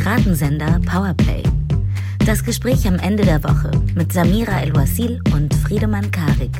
Piratensender Powerplay. Das Gespräch am Ende der Woche mit Samira El-Wasil und Friedemann Karik.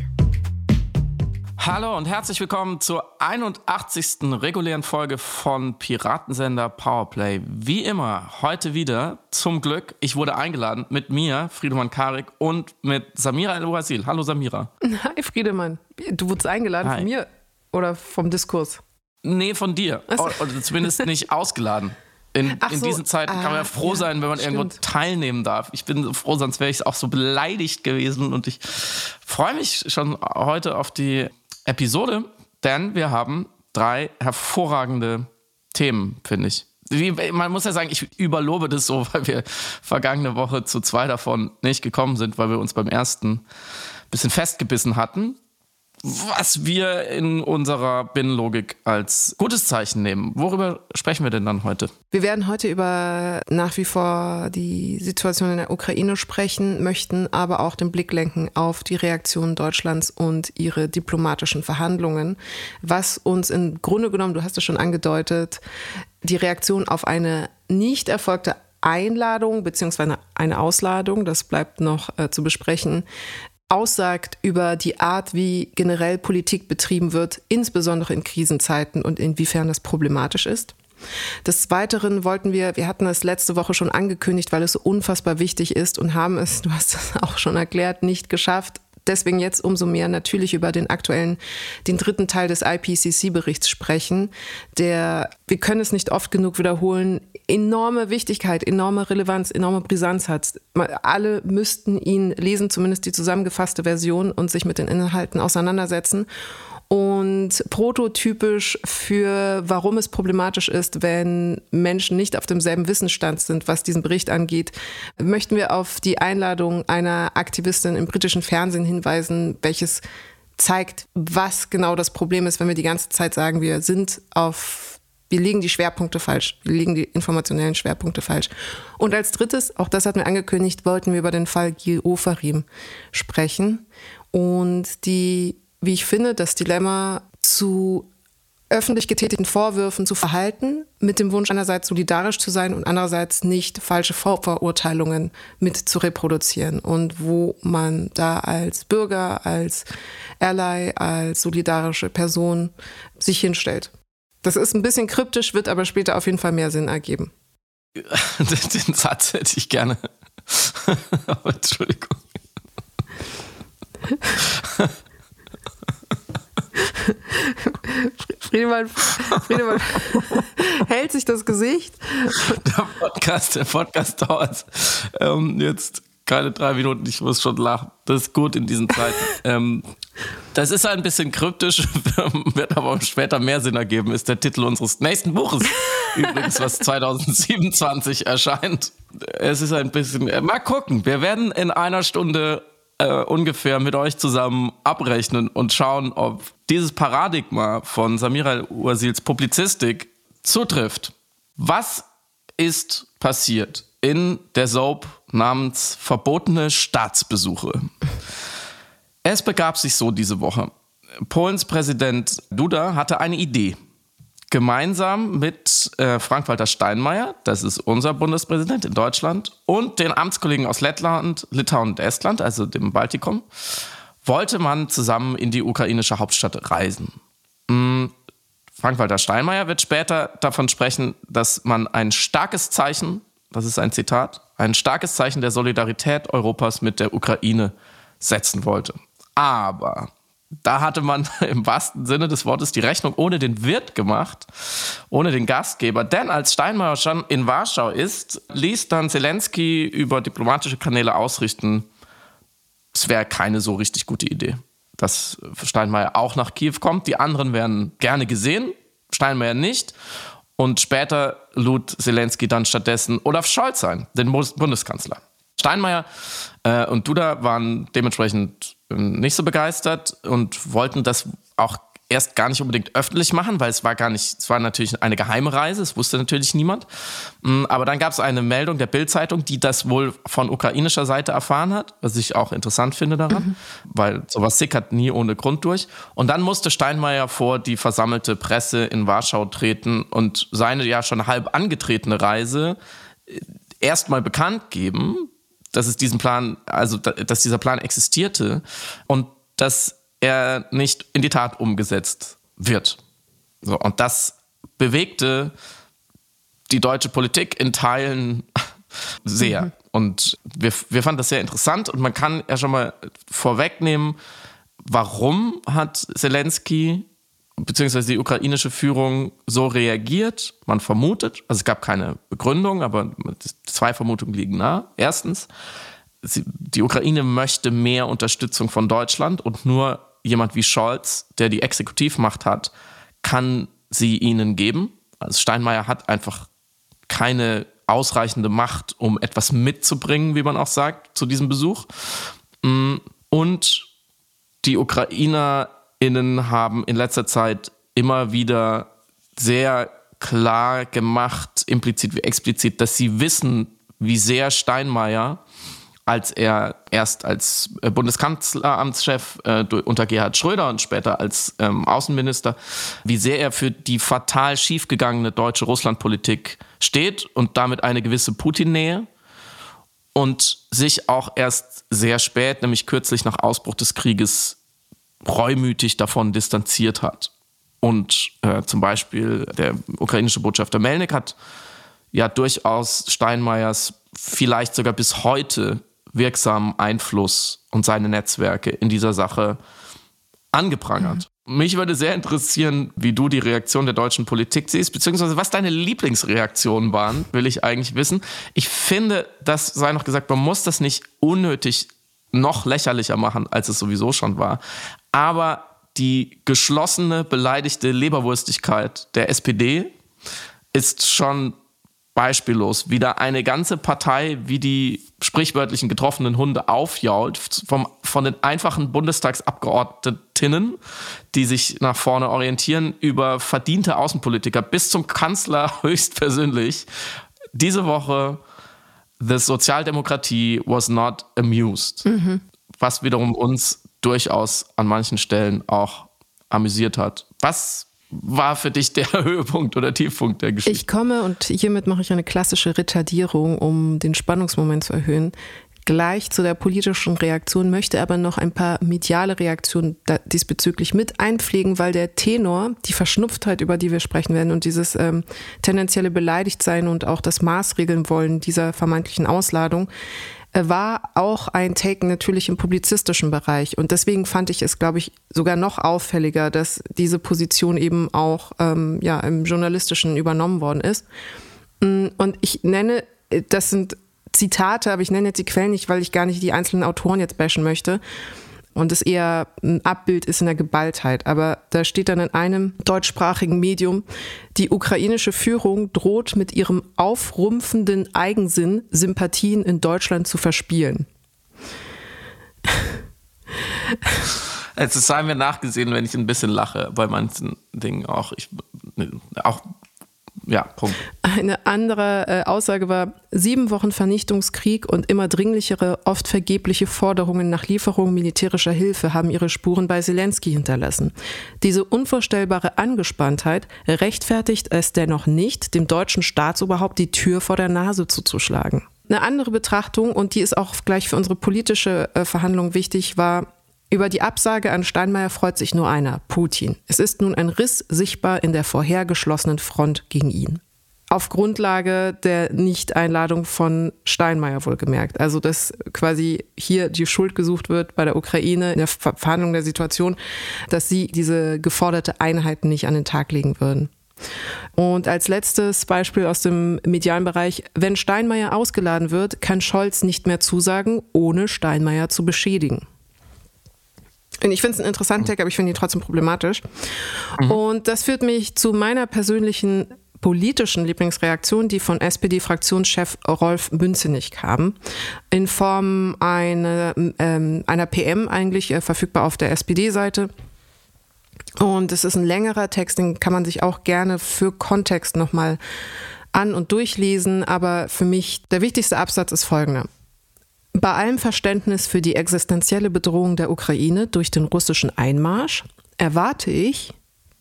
Hallo und herzlich willkommen zur 81. regulären Folge von Piratensender Powerplay. Wie immer, heute wieder zum Glück. Ich wurde eingeladen mit mir, Friedemann Karik, und mit Samira El-Wasil. Hallo Samira. Hi Friedemann. Du wurdest eingeladen Hi. von mir oder vom Diskurs? Nee, von dir. So. Oder zumindest nicht ausgeladen. In, in so. diesen Zeiten ah, kann man ja ah, froh ja, sein, wenn man stimmt. irgendwo teilnehmen darf. Ich bin so froh, sonst wäre ich auch so beleidigt gewesen. Und ich freue mich schon heute auf die Episode, denn wir haben drei hervorragende Themen, finde ich. Wie, man muss ja sagen, ich überlobe das so, weil wir vergangene Woche zu zwei davon nicht gekommen sind, weil wir uns beim ersten ein bisschen festgebissen hatten was wir in unserer Binnenlogik als gutes Zeichen nehmen. Worüber sprechen wir denn dann heute? Wir werden heute über nach wie vor die Situation in der Ukraine sprechen, möchten aber auch den Blick lenken auf die Reaktion Deutschlands und ihre diplomatischen Verhandlungen, was uns im Grunde genommen, du hast es schon angedeutet, die Reaktion auf eine nicht erfolgte Einladung beziehungsweise eine Ausladung, das bleibt noch äh, zu besprechen, aussagt über die Art, wie generell Politik betrieben wird, insbesondere in Krisenzeiten und inwiefern das problematisch ist. Des Weiteren wollten wir, wir hatten es letzte Woche schon angekündigt, weil es so unfassbar wichtig ist und haben es, du hast es auch schon erklärt, nicht geschafft, deswegen jetzt umso mehr natürlich über den aktuellen, den dritten Teil des IPCC-Berichts sprechen, der, wir können es nicht oft genug wiederholen, enorme Wichtigkeit, enorme Relevanz, enorme Brisanz hat. Alle müssten ihn lesen, zumindest die zusammengefasste Version und sich mit den Inhalten auseinandersetzen. Und prototypisch für, warum es problematisch ist, wenn Menschen nicht auf demselben Wissensstand sind, was diesen Bericht angeht, möchten wir auf die Einladung einer Aktivistin im britischen Fernsehen hinweisen, welches zeigt, was genau das Problem ist, wenn wir die ganze Zeit sagen, wir sind auf, wir legen die Schwerpunkte falsch, wir legen die informationellen Schwerpunkte falsch. Und als drittes, auch das hatten wir angekündigt, wollten wir über den Fall Gil Ofarim sprechen und die wie ich finde, das Dilemma zu öffentlich getätigten Vorwürfen zu verhalten, mit dem Wunsch einerseits solidarisch zu sein und andererseits nicht falsche Vorverurteilungen mit zu reproduzieren und wo man da als Bürger, als Ally, als solidarische Person sich hinstellt. Das ist ein bisschen kryptisch, wird aber später auf jeden Fall mehr Sinn ergeben. Den Satz hätte ich gerne. Entschuldigung. Friedemann, Friedemann hält sich das Gesicht. Der Podcast, der Podcast dauert ähm, jetzt keine drei Minuten, ich muss schon lachen. Das ist gut in diesen Zeiten. ähm, das ist ein bisschen kryptisch, wird aber später mehr Sinn ergeben, ist der Titel unseres nächsten Buches. Übrigens, was 2027 erscheint. Es ist ein bisschen, äh, mal gucken. Wir werden in einer Stunde äh, ungefähr mit euch zusammen abrechnen und schauen, ob dieses Paradigma von Samira Ursils Publizistik zutrifft. Was ist passiert in der Soap namens Verbotene Staatsbesuche? Es begab sich so diese Woche. Polens Präsident Duda hatte eine Idee gemeinsam mit äh, Frank-Walter Steinmeier, das ist unser Bundespräsident in Deutschland, und den Amtskollegen aus Lettland, Litauen und Estland, also dem Baltikum, wollte man zusammen in die ukrainische Hauptstadt reisen. Mhm. Frank-Walter Steinmeier wird später davon sprechen, dass man ein starkes Zeichen, das ist ein Zitat, ein starkes Zeichen der Solidarität Europas mit der Ukraine setzen wollte. Aber da hatte man im wahrsten Sinne des Wortes die Rechnung ohne den Wirt gemacht, ohne den Gastgeber. Denn als Steinmeier schon in Warschau ist, ließ dann Zelensky über diplomatische Kanäle ausrichten, es wäre keine so richtig gute Idee, dass Steinmeier auch nach Kiew kommt. Die anderen wären gerne gesehen, Steinmeier nicht. Und später lud Zelensky dann stattdessen Olaf Scholz ein, den Bundeskanzler. Steinmeier äh, und Duda waren dementsprechend nicht so begeistert und wollten das auch erst gar nicht unbedingt öffentlich machen, weil es war gar nicht, es war natürlich eine geheime Reise, es wusste natürlich niemand. Mm, aber dann gab es eine Meldung der Bild-Zeitung, die das wohl von ukrainischer Seite erfahren hat, was ich auch interessant finde daran, mhm. weil sowas sickert nie ohne Grund durch. Und dann musste Steinmeier vor die versammelte Presse in Warschau treten und seine ja schon halb angetretene Reise erstmal bekannt geben, dass es diesen Plan, also dass dieser Plan existierte und dass er nicht in die Tat umgesetzt wird. So, und das bewegte die deutsche Politik in Teilen sehr. Mhm. Und wir, wir fanden das sehr interessant und man kann ja schon mal vorwegnehmen, warum hat Zelensky bzw. die ukrainische Führung so reagiert? Man vermutet, also es gab keine Begründung, aber zwei Vermutungen liegen nah. Erstens, die Ukraine möchte mehr Unterstützung von Deutschland und nur jemand wie Scholz, der die Exekutivmacht hat, kann sie ihnen geben. Also Steinmeier hat einfach keine ausreichende Macht, um etwas mitzubringen, wie man auch sagt, zu diesem Besuch. Mm, und die UkrainerInnen haben in letzter Zeit immer wieder sehr klar gemacht, implizit wie explizit, dass sie wissen, wie sehr Steinmeier als er erst als äh, Bundeskanzleramtschef äh, unter Gerhard Schröder und später als ähm, Außenminister, wie sehr er für die fatal schiefgegangene deutsche Russlandpolitik steht und damit eine gewisse Putin-Nähe und sich auch erst sehr spät, nämlich kürzlich nach Ausbruch des Krieges, reumütig davon distanziert hat. Und äh, zum Beispiel der ukrainische Botschafter Melnik hat ja durchaus Steinmeiers vielleicht sogar bis heute wirksamen Einfluss und seine Netzwerke in dieser Sache angeprangert. Mhm. Mich würde sehr interessieren, wie du die Reaktion der deutschen Politik siehst, beziehungsweise was deine Lieblingsreaktionen waren, will ich eigentlich wissen. Ich finde, das sei noch gesagt, man muss das nicht unnötig noch lächerlicher machen, als es sowieso schon war. Aber die geschlossene, beleidigte Leberwurstigkeit der SPD ist schon beispiellos, wie da eine ganze Partei wie die sprichwörtlichen getroffenen Hunde aufjault, vom, von den einfachen Bundestagsabgeordnetinnen, die sich nach vorne orientieren, über verdiente Außenpolitiker bis zum Kanzler höchstpersönlich. Diese Woche, the Sozialdemokratie was not amused. Mhm. Was wiederum uns durchaus an manchen Stellen auch amüsiert hat. Was war für dich der Höhepunkt oder Tiefpunkt der Geschichte? Ich komme und hiermit mache ich eine klassische Retardierung, um den Spannungsmoment zu erhöhen. Gleich zu der politischen Reaktion möchte aber noch ein paar mediale Reaktionen diesbezüglich mit einpflegen, weil der Tenor, die Verschnupftheit, über die wir sprechen werden und dieses ähm, tendenzielle Beleidigtsein und auch das Maßregeln wollen dieser vermeintlichen Ausladung, war auch ein Take natürlich im publizistischen Bereich. Und deswegen fand ich es, glaube ich, sogar noch auffälliger, dass diese Position eben auch ähm, ja, im journalistischen übernommen worden ist. Mm, und ich nenne, das sind Zitate, aber ich nenne jetzt die Quellen nicht, weil ich gar nicht die einzelnen Autoren jetzt bashen möchte und es eher ein Abbild ist in der Geballtheit. Aber da steht dann in einem deutschsprachigen Medium, die ukrainische Führung droht mit ihrem aufrumpfenden Eigensinn Sympathien in Deutschland zu verspielen. Es sei mir nachgesehen, wenn ich ein bisschen lache bei manchen Dingen auch. Ich, auch ja, Punkt. Eine andere äh, Aussage war, sieben Wochen Vernichtungskrieg und immer dringlichere, oft vergebliche Forderungen nach Lieferung militärischer Hilfe haben ihre Spuren bei Zelensky hinterlassen. Diese unvorstellbare Angespanntheit rechtfertigt es dennoch nicht, dem deutschen Staatsoberhaupt die Tür vor der Nase zuzuschlagen. Eine andere Betrachtung, und die ist auch gleich für unsere politische äh, Verhandlung wichtig, war, über die Absage an Steinmeier freut sich nur einer, Putin. Es ist nun ein Riss sichtbar in der vorher geschlossenen Front gegen ihn. Auf Grundlage der Nicht-Einladung von Steinmeier wohlgemerkt. Also, dass quasi hier die Schuld gesucht wird bei der Ukraine in der Verhandlung der Situation, dass sie diese geforderte Einheit nicht an den Tag legen würden. Und als letztes Beispiel aus dem medialen Bereich, wenn Steinmeier ausgeladen wird, kann Scholz nicht mehr zusagen, ohne Steinmeier zu beschädigen. Und ich finde es einen interessanten Tag, aber ich finde ihn trotzdem problematisch. Mhm. Und das führt mich zu meiner persönlichen politischen Lieblingsreaktion, die von SPD-Fraktionschef Rolf Münzenich kam, in Form eine, ähm, einer PM eigentlich äh, verfügbar auf der SPD-Seite. Und es ist ein längerer Text, den kann man sich auch gerne für Kontext nochmal an- und durchlesen. Aber für mich der wichtigste Absatz ist folgender. Bei allem Verständnis für die existenzielle Bedrohung der Ukraine durch den russischen Einmarsch erwarte ich,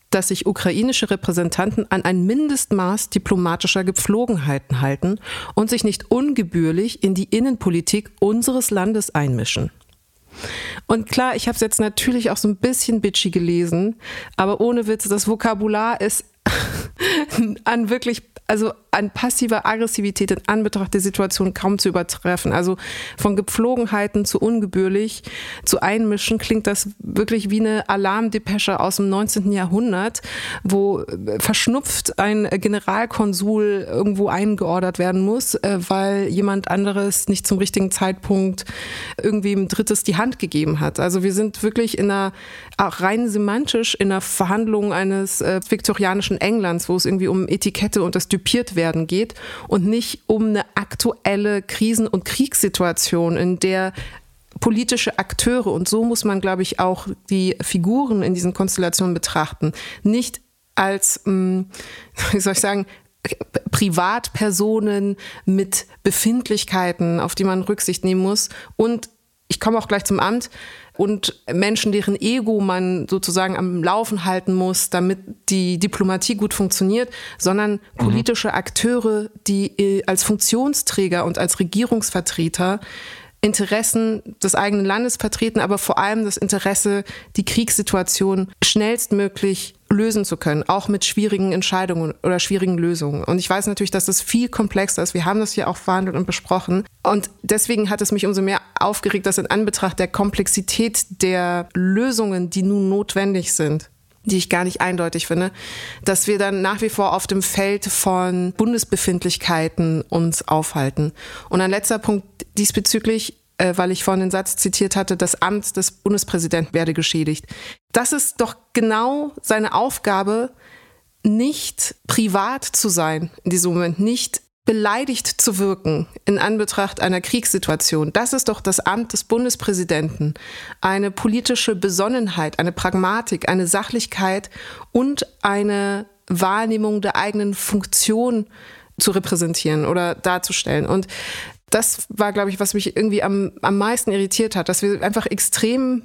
dass sich ukrainische Repräsentanten an ein Mindestmaß diplomatischer Gepflogenheiten halten und sich nicht ungebührlich in die Innenpolitik unseres Landes einmischen. Und klar, ich habe es jetzt natürlich auch so ein bisschen bitchy gelesen, aber ohne Witz, das Vokabular ist an wirklich also an passiver Aggressivität in Anbetracht der Situation kaum zu übertreffen. Also von Gepflogenheiten zu ungebührlich zu einmischen klingt das wirklich wie eine Alarmdepesche aus dem 19. Jahrhundert, wo verschnupft ein Generalkonsul irgendwo eingeordert werden muss, äh, weil jemand anderes nicht zum richtigen Zeitpunkt irgendwie ein Drittes die Hand gegeben hat. Also wir sind wirklich in einer, auch rein semantisch in einer Verhandlung eines äh, viktorianischen Englands, wo es irgendwie um Etikette und das typiert werden geht und nicht um eine aktuelle Krisen- und Kriegssituation, in der politische Akteure, und so muss man, glaube ich, auch die Figuren in diesen Konstellationen betrachten, nicht als, hm, wie soll ich sagen, Privatpersonen mit Befindlichkeiten, auf die man Rücksicht nehmen muss. Und ich komme auch gleich zum Amt, und Menschen, deren Ego man sozusagen am Laufen halten muss, damit die Diplomatie gut funktioniert, sondern mhm. politische Akteure, die äh, als Funktionsträger und als Regierungsvertreter Interessen des eigenen Landes vertreten, aber vor allem das Interesse, die Kriegssituation schnellstmöglich lösen zu können, auch mit schwierigen Entscheidungen oder schwierigen Lösungen. Und ich weiß natürlich, dass das viel komplexer ist. Wir haben das hier auch verhandelt und besprochen. Und deswegen hat es mich umso mehr aufgeregt, dass in Anbetracht der Komplexität der Lösungen, die nun notwendig sind, die ich gar nicht eindeutig finde, dass wir dann nach wie vor auf dem Feld von Bundesbefindlichkeiten uns aufhalten. Und ein letzter Punkt diesbezüglich, äh, weil ich vorhin den Satz zitiert hatte, das Amt des Bundespräsidenten werde geschädigt. Das ist doch genau seine Aufgabe, nicht privat zu sein in diesem Moment, nicht beleidigt zu wirken in Anbetracht einer Kriegssituation. Das ist doch das Amt des Bundespräsidenten. Eine politische Besonnenheit, eine Pragmatik, eine Sachlichkeit und eine Wahrnehmung der eigenen Funktion zu repräsentieren oder darzustellen. Und das war, glaube ich, was mich irgendwie am, am meisten irritiert hat, dass wir einfach extrem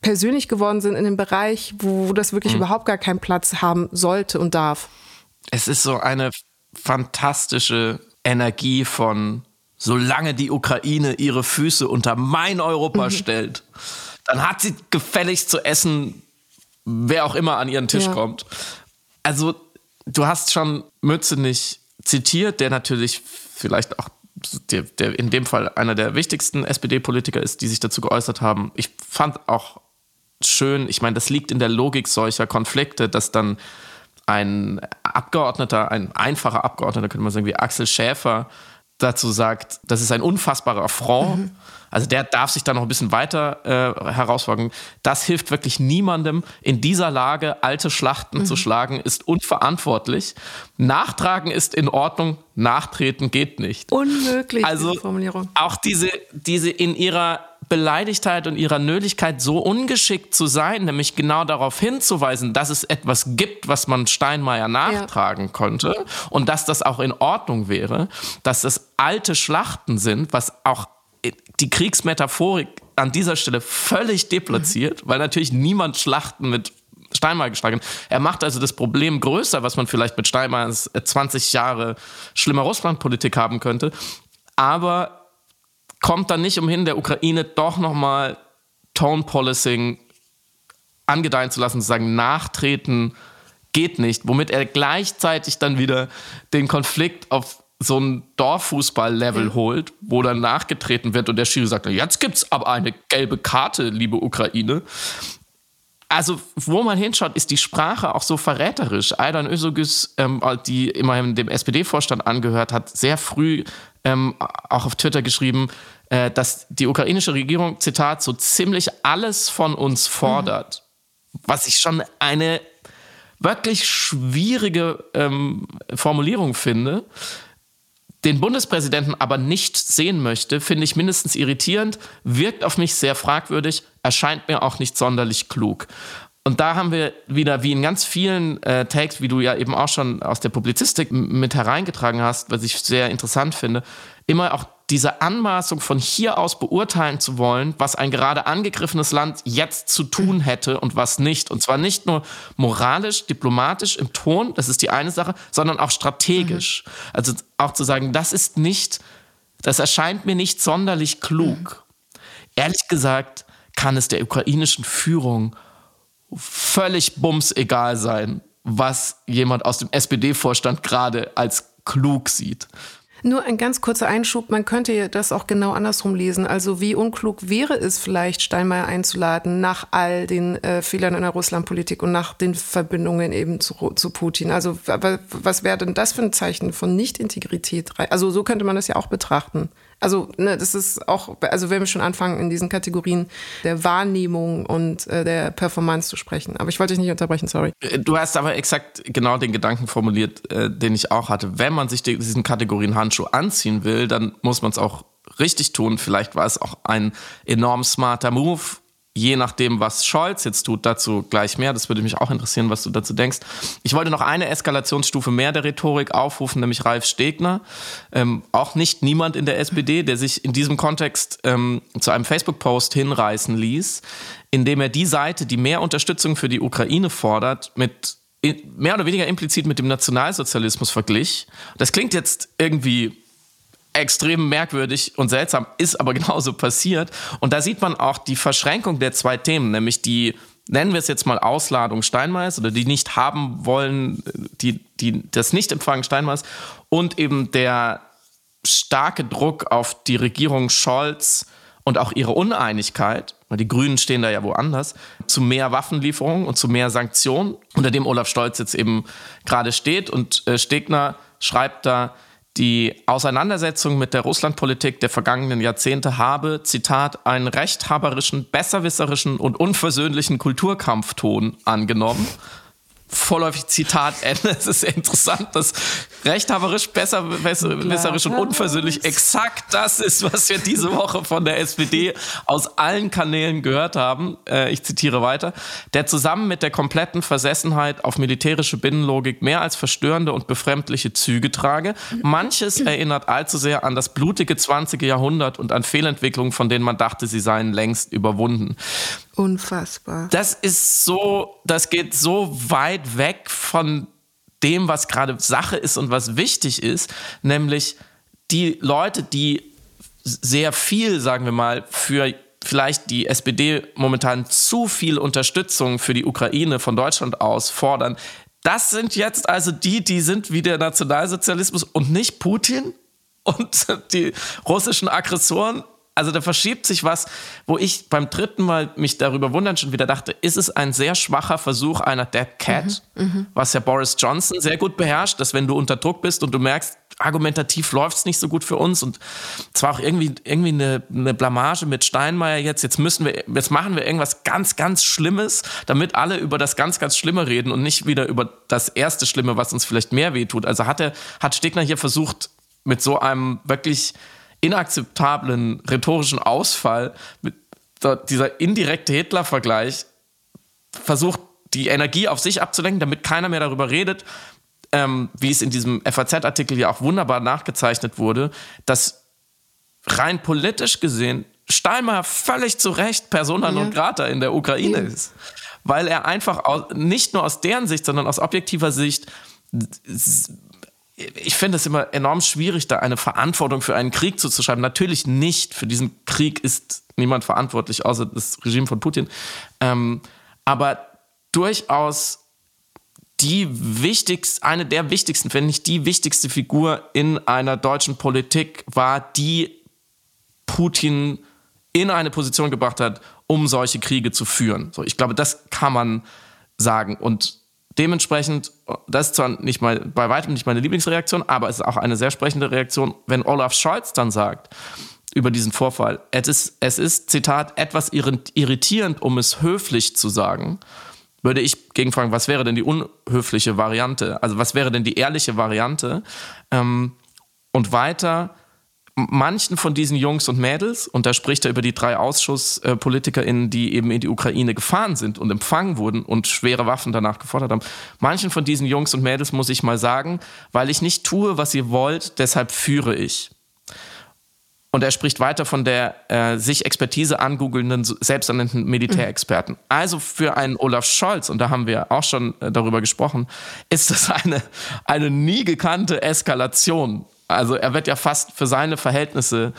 persönlich geworden sind in dem Bereich, wo das wirklich mhm. überhaupt gar keinen Platz haben sollte und darf. Es ist so eine fantastische Energie von, solange die Ukraine ihre Füße unter mein Europa mhm. stellt, dann hat sie gefälligst zu essen, wer auch immer an ihren Tisch ja. kommt. Also, du hast schon Mützenich zitiert, der natürlich vielleicht auch der, der in dem Fall einer der wichtigsten SPD-Politiker ist, die sich dazu geäußert haben. Ich fand auch schön, ich meine, das liegt in der Logik solcher Konflikte, dass dann ein Abgeordneter, ein einfacher Abgeordneter, könnte man sagen, wie Axel Schäfer, dazu sagt, das ist ein unfassbarer Affront. Mhm. Also der darf sich da noch ein bisschen weiter äh, herauswagen. Das hilft wirklich niemandem. In dieser Lage alte Schlachten mhm. zu schlagen, ist unverantwortlich. Nachtragen ist in Ordnung, nachtreten geht nicht. Unmöglich, also diese Formulierung. Auch diese, diese in ihrer Beleidigtheit und ihrer Nötigkeit so ungeschickt zu sein, nämlich genau darauf hinzuweisen, dass es etwas gibt, was man Steinmeier nachtragen ja. konnte und dass das auch in Ordnung wäre, dass das alte Schlachten sind, was auch die Kriegsmetaphorik an dieser Stelle völlig deplatziert, mhm. weil natürlich niemand Schlachten mit Steinmeier geschlagen hat. Er macht also das Problem größer, was man vielleicht mit Steinmeiers 20 Jahre schlimmer Russlandpolitik haben könnte. Aber kommt dann nicht umhin, der Ukraine doch nochmal Tone Policing angedeihen zu lassen, zu sagen, nachtreten geht nicht, womit er gleichzeitig dann wieder den Konflikt auf so ein Dorffußball-Level mhm. holt, wo dann nachgetreten wird und der Schiri sagt, jetzt gibt's aber eine gelbe Karte, liebe Ukraine. Also, wo man hinschaut, ist die Sprache auch so verräterisch. Aydan Özogüs, ähm, die immerhin dem SPD-Vorstand angehört hat, sehr früh ähm, auch auf Twitter geschrieben, äh, dass die ukrainische Regierung, Zitat, so ziemlich alles von uns fordert. Mhm. Was ich schon eine wirklich schwierige ähm, Formulierung finde. Den Bundespräsidenten aber nicht sehen möchte, finde ich mindestens irritierend, wirkt auf mich sehr fragwürdig, erscheint mir auch nicht sonderlich klug. Und da haben wir wieder, wie in ganz vielen äh, Takes, wie du ja eben auch schon aus der Publizistik mit hereingetragen hast, was ich sehr interessant finde, immer auch diese Anmaßung von hier aus beurteilen zu wollen, was ein gerade angegriffenes Land jetzt zu tun hätte und was nicht. Und zwar nicht nur moralisch, diplomatisch im Ton, das ist die eine Sache, sondern auch strategisch. Mhm. Also auch zu sagen, das ist nicht, das erscheint mir nicht sonderlich klug. Mhm. Ehrlich gesagt kann es der ukrainischen Führung völlig bums egal sein, was jemand aus dem SPD-Vorstand gerade als klug sieht. Nur ein ganz kurzer Einschub, man könnte das auch genau andersrum lesen. Also wie unklug wäre es vielleicht, Steinmeier einzuladen nach all den äh, Fehlern in der Russlandpolitik und nach den Verbindungen eben zu, zu Putin. Also was wäre denn das für ein Zeichen von Nicht-Integrität? Also so könnte man das ja auch betrachten. Also ne, das ist auch, also wenn wir schon anfangen, in diesen Kategorien der Wahrnehmung und äh, der Performance zu sprechen. Aber ich wollte dich nicht unterbrechen, sorry. Äh, du hast aber exakt genau den Gedanken formuliert, äh, den ich auch hatte. Wenn man sich diesen Kategorien Handschuh anziehen will, dann muss man es auch richtig tun. Vielleicht war es auch ein enorm smarter Move je nachdem, was Scholz jetzt tut, dazu gleich mehr. Das würde mich auch interessieren, was du dazu denkst. Ich wollte noch eine Eskalationsstufe mehr der Rhetorik aufrufen, nämlich Ralf Stegner. Ähm, auch nicht niemand in der SPD, der sich in diesem Kontext ähm, zu einem Facebook-Post hinreißen ließ, indem er die Seite, die mehr Unterstützung für die Ukraine fordert, mit mehr oder weniger implizit mit dem Nationalsozialismus verglich. Das klingt jetzt irgendwie extrem merkwürdig und seltsam, ist aber genauso passiert. Und da sieht man auch die Verschränkung der zwei Themen, nämlich die, nennen wir es jetzt mal Ausladung Steinmeiß oder die nicht haben wollen, die, die das nicht empfangen Steinmeiß und eben der starke Druck auf die Regierung Scholz und auch ihre Uneinigkeit, weil die Grünen stehen da ja woanders, zu mehr Waffenlieferungen und zu mehr Sanktionen, unter dem Olaf Stolz jetzt eben gerade steht. Und äh, Stegner schreibt da, die Auseinandersetzung mit der Russlandpolitik der vergangenen Jahrzehnte habe, Zitat, einen rechthaberischen, besserwisserischen und unversöhnlichen Kulturkampfton angenommen vorläufig Zitat Ende. Es ist interessant, dass rechthaberisch, besserwisserisch und unversöhnlich exakt das ist, was wir diese Woche von der SPD aus allen Kanälen gehört haben. Äh, ich zitiere weiter. Der zusammen mit der kompletten Versessenheit auf militärische Binnenlogik mehr als verstörende und befremdliche Züge trage. Manches erinnert allzu sehr an das blutige 20. Jahrhundert und an Fehlentwicklungen, von denen man dachte, sie seien längst überwunden. Unfassbar. Das ist so, das geht so weit weg von dem, was gerade Sache ist und was wichtig ist, nämlich die Leute, die sehr viel, sagen wir mal, für vielleicht die SPD momentan zu viel Unterstützung für die Ukraine von Deutschland aus fordern. Das sind jetzt also die, die sind wie der Nationalsozialismus und nicht Putin und die russischen Aggressoren also da verschiebt sich was, wo ich beim dritten Mal mich darüber wundern schon wieder dachte, ist es ein sehr schwacher Versuch einer Dead Cat, mhm, mhm, was ja Boris Johnson sehr gut beherrscht, dass wenn du unter Druck bist und du merkst, argumentativ läuft es nicht so gut für uns und zwar auch irgendwie, irgendwie eine, eine Blamage mit Steinmeier jetzt, jetzt müssen wir, jetzt machen wir irgendwas ganz, ganz Schlimmes, damit alle über das ganz, ganz Schlimme reden und nicht wieder über das erste Schlimme, was uns vielleicht mehr wehtut. Also hat er, hat Stegner hier versucht, mit so einem wirklich inakzeptablen rhetorischen Ausfall, mit dieser indirekte Hitler-Vergleich, versucht, die Energie auf sich abzulenken, damit keiner mehr darüber redet, ähm, wie es in diesem FAZ-Artikel ja auch wunderbar nachgezeichnet wurde, dass rein politisch gesehen Steinmeier völlig zu Recht Persona ja. non grata in der Ukraine ja. ist. Weil er einfach aus, nicht nur aus deren Sicht, sondern aus objektiver Sicht ich finde es immer enorm schwierig, da eine Verantwortung für einen Krieg zuzuschreiben. Natürlich nicht. Für diesen Krieg ist niemand verantwortlich, außer das Regime von Putin. Ähm, aber durchaus die wichtigste, eine der wichtigsten, wenn nicht die wichtigste Figur in einer deutschen Politik war, die Putin in eine Position gebracht hat, um solche Kriege zu führen. So, ich glaube, das kann man sagen. Und dementsprechend, das ist zwar nicht mal, bei weitem nicht meine Lieblingsreaktion, aber es ist auch eine sehr sprechende Reaktion, wenn Olaf Scholz dann sagt über diesen Vorfall, es ist, es ist Zitat, etwas irritierend, um es höflich zu sagen, würde ich gegenfragen, was wäre denn die unhöfliche Variante? Also was wäre denn die ehrliche Variante? Ähm, und weiter, manchen von diesen Jungs und Mädels, und da spricht er über die drei AusschusspolitikerInnen, die eben in die Ukraine gefahren sind und empfangen wurden und schwere Waffen danach gefordert haben, manchen von diesen Jungs und Mädels muss ich mal sagen, weil ich nicht tue, was ihr wollt, deshalb führe ich. Und er spricht weiter von der äh, sich Expertise angoogelnden, selbsternannten Militärexperten. Mhm. Also für einen Olaf Scholz, und da haben wir auch schon äh, darüber gesprochen, ist das eine, eine nie gekannte Eskalation. Also er wird ja fast für seine Verhältnisse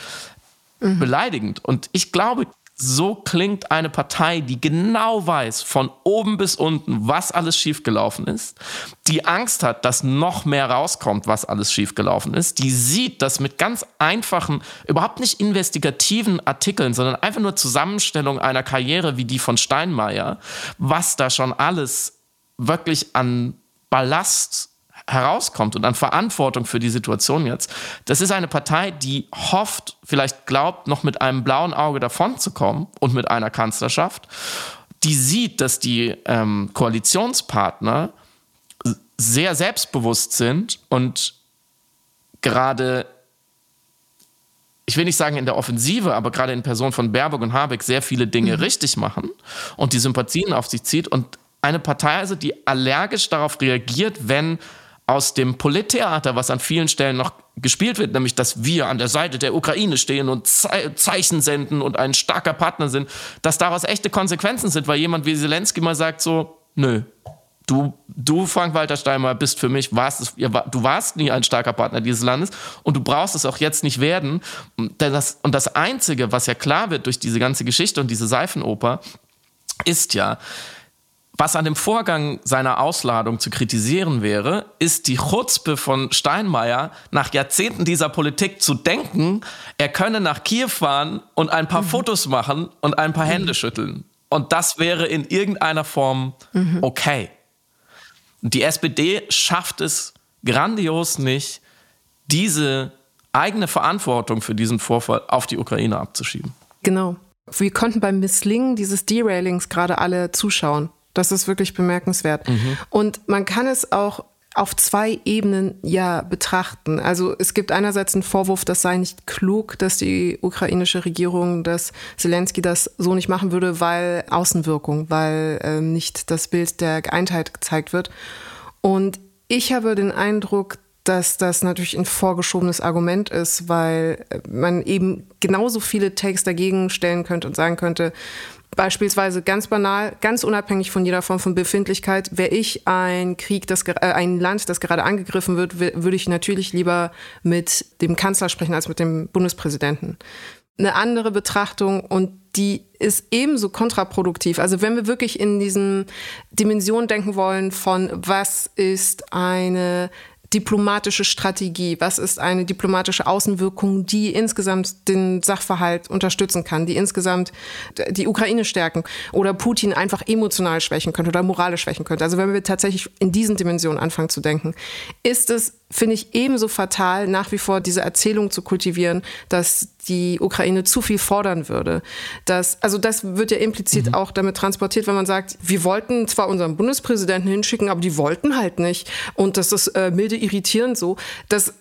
mhm. beleidigend. Und ich glaube, so klingt eine Partei, die genau weiß, von oben bis unten, was alles schiefgelaufen ist, die Angst hat, dass noch mehr rauskommt, was alles schiefgelaufen ist, die sieht, dass mit ganz einfachen, überhaupt nicht investigativen Artikeln, sondern einfach nur Zusammenstellung einer Karriere wie die von Steinmeier, was da schon alles wirklich an Ballast herauskommt und an Verantwortung für die Situation jetzt. Das ist eine Partei, die hofft, vielleicht glaubt, noch mit einem blauen Auge davonzukommen und mit einer Kanzlerschaft. Die sieht, dass die ähm, Koalitionspartner sehr selbstbewusst sind und gerade, ich will nicht sagen in der Offensive, aber gerade in Person von Baerbock und Habeck sehr viele Dinge mhm. richtig machen und die Sympathien auf sich zieht und eine Partei also, die allergisch darauf reagiert, wenn aus dem Polittheater, was an vielen Stellen noch gespielt wird, nämlich dass wir an der Seite der Ukraine stehen und Ze Zeichen senden und ein starker Partner sind, dass daraus echte Konsequenzen sind, weil jemand wie Zelensky mal sagt so, nö, du, du Frank-Walter Steinmeier bist für mich, warst es, du warst nie ein starker Partner dieses Landes und du brauchst es auch jetzt nicht werden. Denn das, und das Einzige, was ja klar wird durch diese ganze Geschichte und diese Seifenoper, ist ja, was an dem Vorgang seiner Ausladung zu kritisieren wäre, ist die Chutzpe von Steinmeier, nach Jahrzehnten dieser Politik zu denken, er könne nach Kiew fahren und ein paar mhm. Fotos machen und ein paar mhm. Hände schütteln. Und das wäre in irgendeiner Form mhm. okay. Die SPD schafft es grandios nicht, diese eigene Verantwortung für diesen Vorfall auf die Ukraine abzuschieben. Genau. Wir konnten beim Misslingen dieses Derailings gerade alle zuschauen. Das ist wirklich bemerkenswert. Mhm. Und man kann es auch auf zwei Ebenen ja betrachten. Also es gibt einerseits einen Vorwurf, das sei nicht klug, dass die ukrainische Regierung, dass Zelensky das so nicht machen würde, weil Außenwirkung, weil äh, nicht das Bild der Geeintheit gezeigt wird. Und ich habe den Eindruck, dass das natürlich ein vorgeschobenes Argument ist, weil man eben genauso viele Takes dagegen stellen könnte und sagen könnte, Beispielsweise ganz banal, ganz unabhängig von jeder Form von Befindlichkeit, wäre ich ein Krieg, das, äh, ein Land, das gerade angegriffen wird, würde ich natürlich lieber mit dem Kanzler sprechen als mit dem Bundespräsidenten. Eine andere Betrachtung und die ist ebenso kontraproduktiv. Also wenn wir wirklich in diesen Dimensionen denken wollen von was ist eine diplomatische Strategie? Was ist eine diplomatische Außenwirkung, die insgesamt den Sachverhalt unterstützen kann, die insgesamt die Ukraine stärken oder Putin einfach emotional schwächen könnte oder moralisch schwächen könnte? Also wenn wir tatsächlich in diesen Dimensionen anfangen zu denken, ist es finde ich ebenso fatal, nach wie vor diese Erzählung zu kultivieren, dass die Ukraine zu viel fordern würde. Das, also das wird ja implizit mhm. auch damit transportiert, wenn man sagt, wir wollten zwar unseren Bundespräsidenten hinschicken, aber die wollten halt nicht. Und das ist äh, milde irritierend so. Das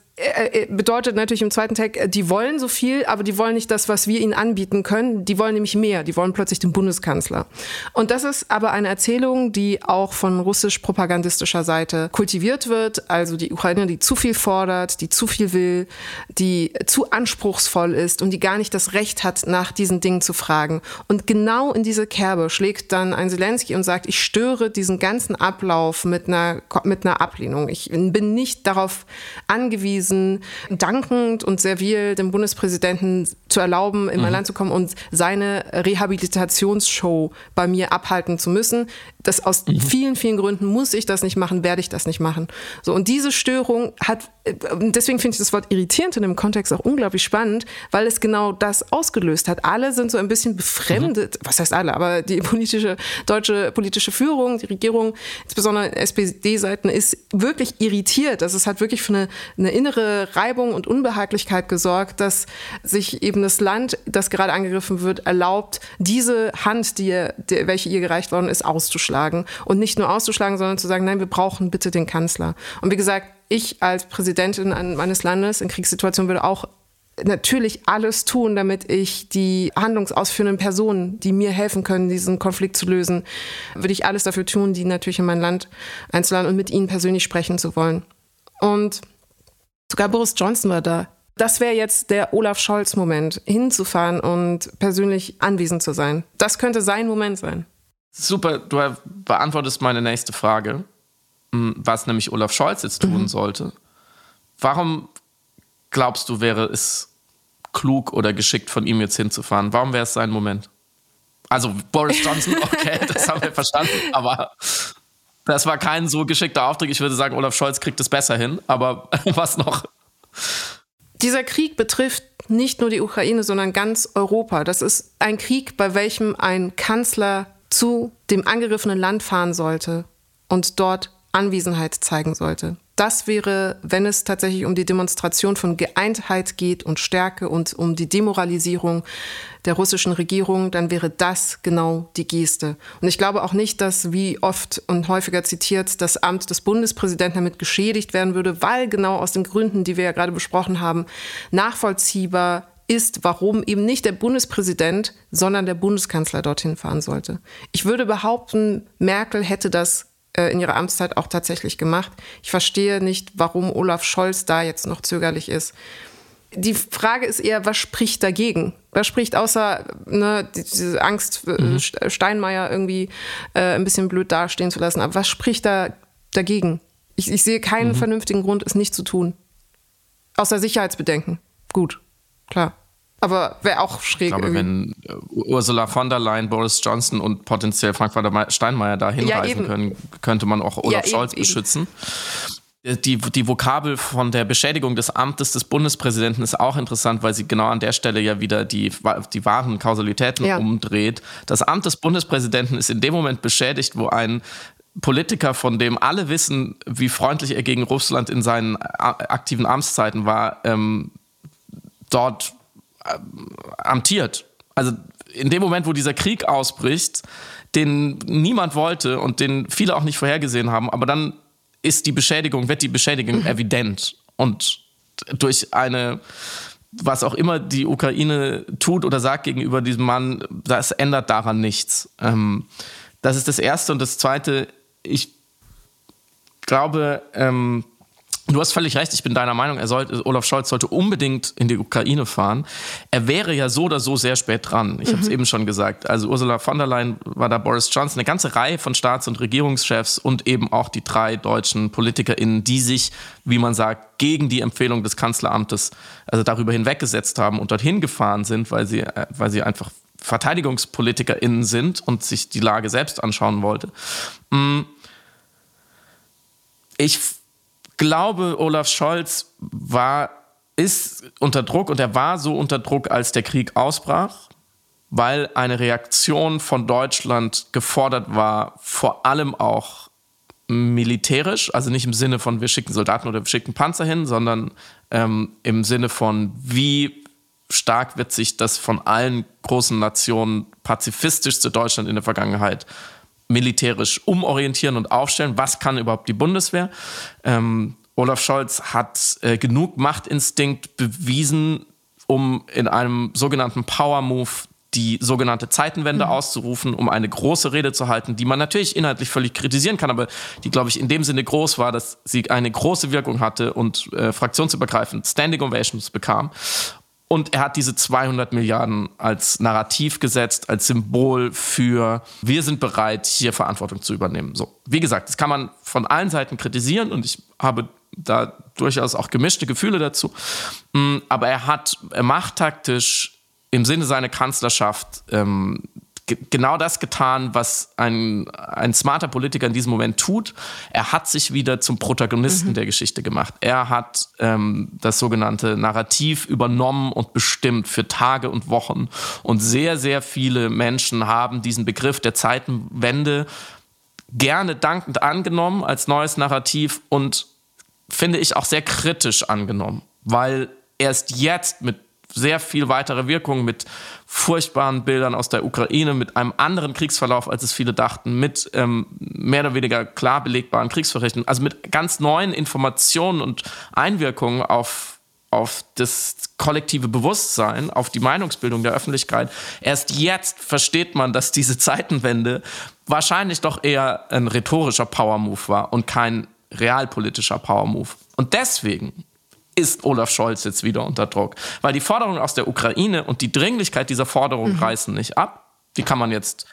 bedeutet natürlich im zweiten Tag, äh, die wollen so viel, aber die wollen nicht das, was wir ihnen anbieten können. Die wollen nämlich mehr. Die wollen plötzlich den Bundeskanzler. Und das ist aber eine Erzählung, die auch von russisch-propagandistischer Seite kultiviert wird. Also die Ukraine, die zu viel fordert, die zu viel will, die zu anspruchsvoll ist und die gar nicht das Recht hat, nach diesen Dingen zu fragen. Und genau in diese Kerbe schlägt dann ein Zelensky und sagt, ich störe diesen ganzen Ablauf mit einer, mit einer Ablehnung. Ich bin nicht darauf angewiesen, gewesen, dankend und servil dem Bundespräsidenten zu erlauben, in mein mhm. Land zu kommen und seine Rehabilitationsshow bei mir abhalten zu müssen. Das aus mhm. vielen, vielen Gründen muss ich das nicht machen, werde ich das nicht machen. So, und diese Störung hat, deswegen finde ich das Wort irritierend in dem Kontext auch unglaublich spannend, weil es genau das ausgelöst hat. Alle sind so ein bisschen befremdet, mhm. was heißt alle, aber die politische, deutsche politische Führung, die Regierung, insbesondere SPD-Seiten, ist wirklich irritiert. Also es hat wirklich für eine, eine innere Reibung und Unbehaglichkeit gesorgt, dass sich eben das Land, das gerade angegriffen wird, erlaubt, diese Hand, die, die welche ihr gereicht worden ist, auszuschlagen. Und nicht nur auszuschlagen, sondern zu sagen, nein, wir brauchen bitte den Kanzler. Und wie gesagt, ich als Präsidentin meines Landes in Kriegssituationen würde auch natürlich alles tun, damit ich die handlungsausführenden Personen, die mir helfen können, diesen Konflikt zu lösen, würde ich alles dafür tun, die natürlich in mein Land einzuladen und mit ihnen persönlich sprechen zu wollen. Und sogar Boris Johnson war da Das wäre jetzt der Olaf Scholz-Moment, hinzufahren und persönlich anwesend zu sein. Das könnte sein Moment sein. Super, du beantwortest meine nächste Frage, was nämlich Olaf Scholz jetzt tun mhm. sollte. Warum glaubst du, wäre es klug oder geschickt von ihm jetzt hinzufahren? Warum wäre es sein Moment? Also Boris Johnson, okay, das haben wir verstanden, aber das war kein so geschickter Auftrag. Ich würde sagen, Olaf Scholz kriegt es besser hin, aber was noch? Dieser Krieg betrifft nicht nur die Ukraine, sondern ganz Europa. Das ist ein Krieg, bei welchem ein Kanzler zu dem angegriffenen Land fahren sollte und dort Anwesenheit zeigen sollte das wäre, wenn es tatsächlich um die Demonstration von Geeintheit geht und Stärke und um die Demoralisierung der russischen Regierung, dann wäre das genau die Geste. Und ich glaube auch nicht, dass, wie oft und häufiger zitiert, das Amt des Bundespräsidenten damit geschädigt werden würde, weil genau aus den Gründen, die wir ja gerade besprochen haben, nachvollziehbar ist, warum eben nicht der Bundespräsident, sondern der Bundeskanzler dorthin fahren sollte. Ich würde behaupten, Merkel hätte das äh, in ihrer Amtszeit auch tatsächlich gemacht. Ich verstehe nicht, warum Olaf Scholz da jetzt noch zögerlich ist. Die Frage ist eher, was spricht dagegen? Was spricht außer ne, diese Angst, äh, mhm. Steinmeier irgendwie äh, ein bisschen blöd dastehen zu lassen? Aber was spricht da dagegen? Ich, ich sehe keinen mhm. vernünftigen Grund, es nicht zu tun. Außer Sicherheitsbedenken. Gut, klar. Aber wäre auch schräg. Ich glaube, wenn äh, Ursula von der Leyen, Boris Johnson und potenziell Frank-Walter Steinmeier da hinreisen ja, können, könnte man auch Olaf ja, Scholz eben, beschützen. Äh, die, die Vokabel von der Beschädigung des Amtes des Bundespräsidenten ist auch interessant, weil sie genau an der Stelle ja wieder die, die wahren Kausalitäten ja. umdreht. Das Amt des Bundespräsidenten ist in dem Moment beschädigt, wo ein Politiker, von dem alle wissen, wie freundlich er gegen Russland in seinen äh, aktiven Amtszeiten war, ähm, dort amtiert. Also in dem Moment, wo dieser Krieg ausbricht, den niemand wollte und den viele auch nicht vorhergesehen haben, aber dann ist die Beschädigung, wird die Beschädigung mhm. evident. Und durch eine, was auch immer die Ukraine tut oder sagt gegenüber diesem Mann, das ändert daran nichts. Ähm, das ist das Erste. Und das Zweite, ich glaube, ähm, Du hast völlig recht, ich bin deiner Meinung, er sollte, Olaf Scholz sollte unbedingt in die Ukraine fahren. Er wäre ja so oder so sehr spät dran. Ich mhm. habe es eben schon gesagt. Also Ursula von der Leyen war da, Boris Johnson, eine ganze Reihe von Staats- und Regierungschefs und eben auch die drei deutschen PolitikerInnen, die sich, wie man sagt, gegen die Empfehlung des Kanzleramtes, also darüber hinweggesetzt haben und dorthin gefahren sind, weil sie, äh, weil sie einfach VerteidigungspolitikerInnen sind und sich die Lage selbst anschauen wollte. Mm. Ich glaube, Olaf Scholz war, ist unter Druck und er war so unter Druck, als der Krieg ausbrach, weil eine Reaktion von Deutschland gefordert war, vor allem auch militärisch, also nicht im Sinne von wir schicken Soldaten oder wir schicken Panzer hin, sondern ähm, im Sinne von wie stark wird sich das von allen großen Nationen pazifistischste Deutschland in der Vergangenheit militärisch umorientieren und aufstellen. Was kann überhaupt die Bundeswehr? Ähm, Olaf Scholz hat äh, genug Machtinstinkt bewiesen, um in einem sogenannten Power Move die sogenannte Zeitenwende mhm. auszurufen, um eine große Rede zu halten, die man natürlich inhaltlich völlig kritisieren kann, aber die, glaube ich, in dem Sinne groß war, dass sie eine große Wirkung hatte und äh, fraktionsübergreifend Standing Ovations bekam. Und er hat diese 200 Milliarden als Narrativ gesetzt, als Symbol für, wir sind bereit, hier Verantwortung zu übernehmen. So, wie gesagt, das kann man von allen Seiten kritisieren und ich habe da durchaus auch gemischte Gefühle dazu. Mm, aber er hat machttaktisch im Sinne seiner Kanzlerschaft ähm, genau das getan, was ein, ein smarter Politiker in diesem Moment tut. Er hat sich wieder zum Protagonisten mhm. der Geschichte gemacht. Er hat ähm, das sogenannte Narrativ übernommen und bestimmt für Tage und Wochen. Und sehr, sehr viele Menschen haben diesen Begriff der Zeitenwende gerne dankend angenommen als neues Narrativ und finde ich auch sehr kritisch angenommen, weil erst jetzt mit sehr viel weitere Wirkung mit furchtbaren Bildern aus der Ukraine, mit einem anderen Kriegsverlauf, als es viele dachten, mit ähm, mehr oder weniger klar belegbaren Kriegsverrichtungen, also mit ganz neuen Informationen und Einwirkungen auf, auf das kollektive Bewusstsein, auf die Meinungsbildung der Öffentlichkeit. Erst jetzt versteht man, dass diese Zeitenwende wahrscheinlich doch eher ein rhetorischer Power-Move war und kein realpolitischer Power-Move. Und deswegen ist Olaf Scholz jetzt wieder unter Druck. Weil die Forderungen aus der Ukraine und die Dringlichkeit dieser Forderungen mhm. reißen nicht ab. Die kann man jetzt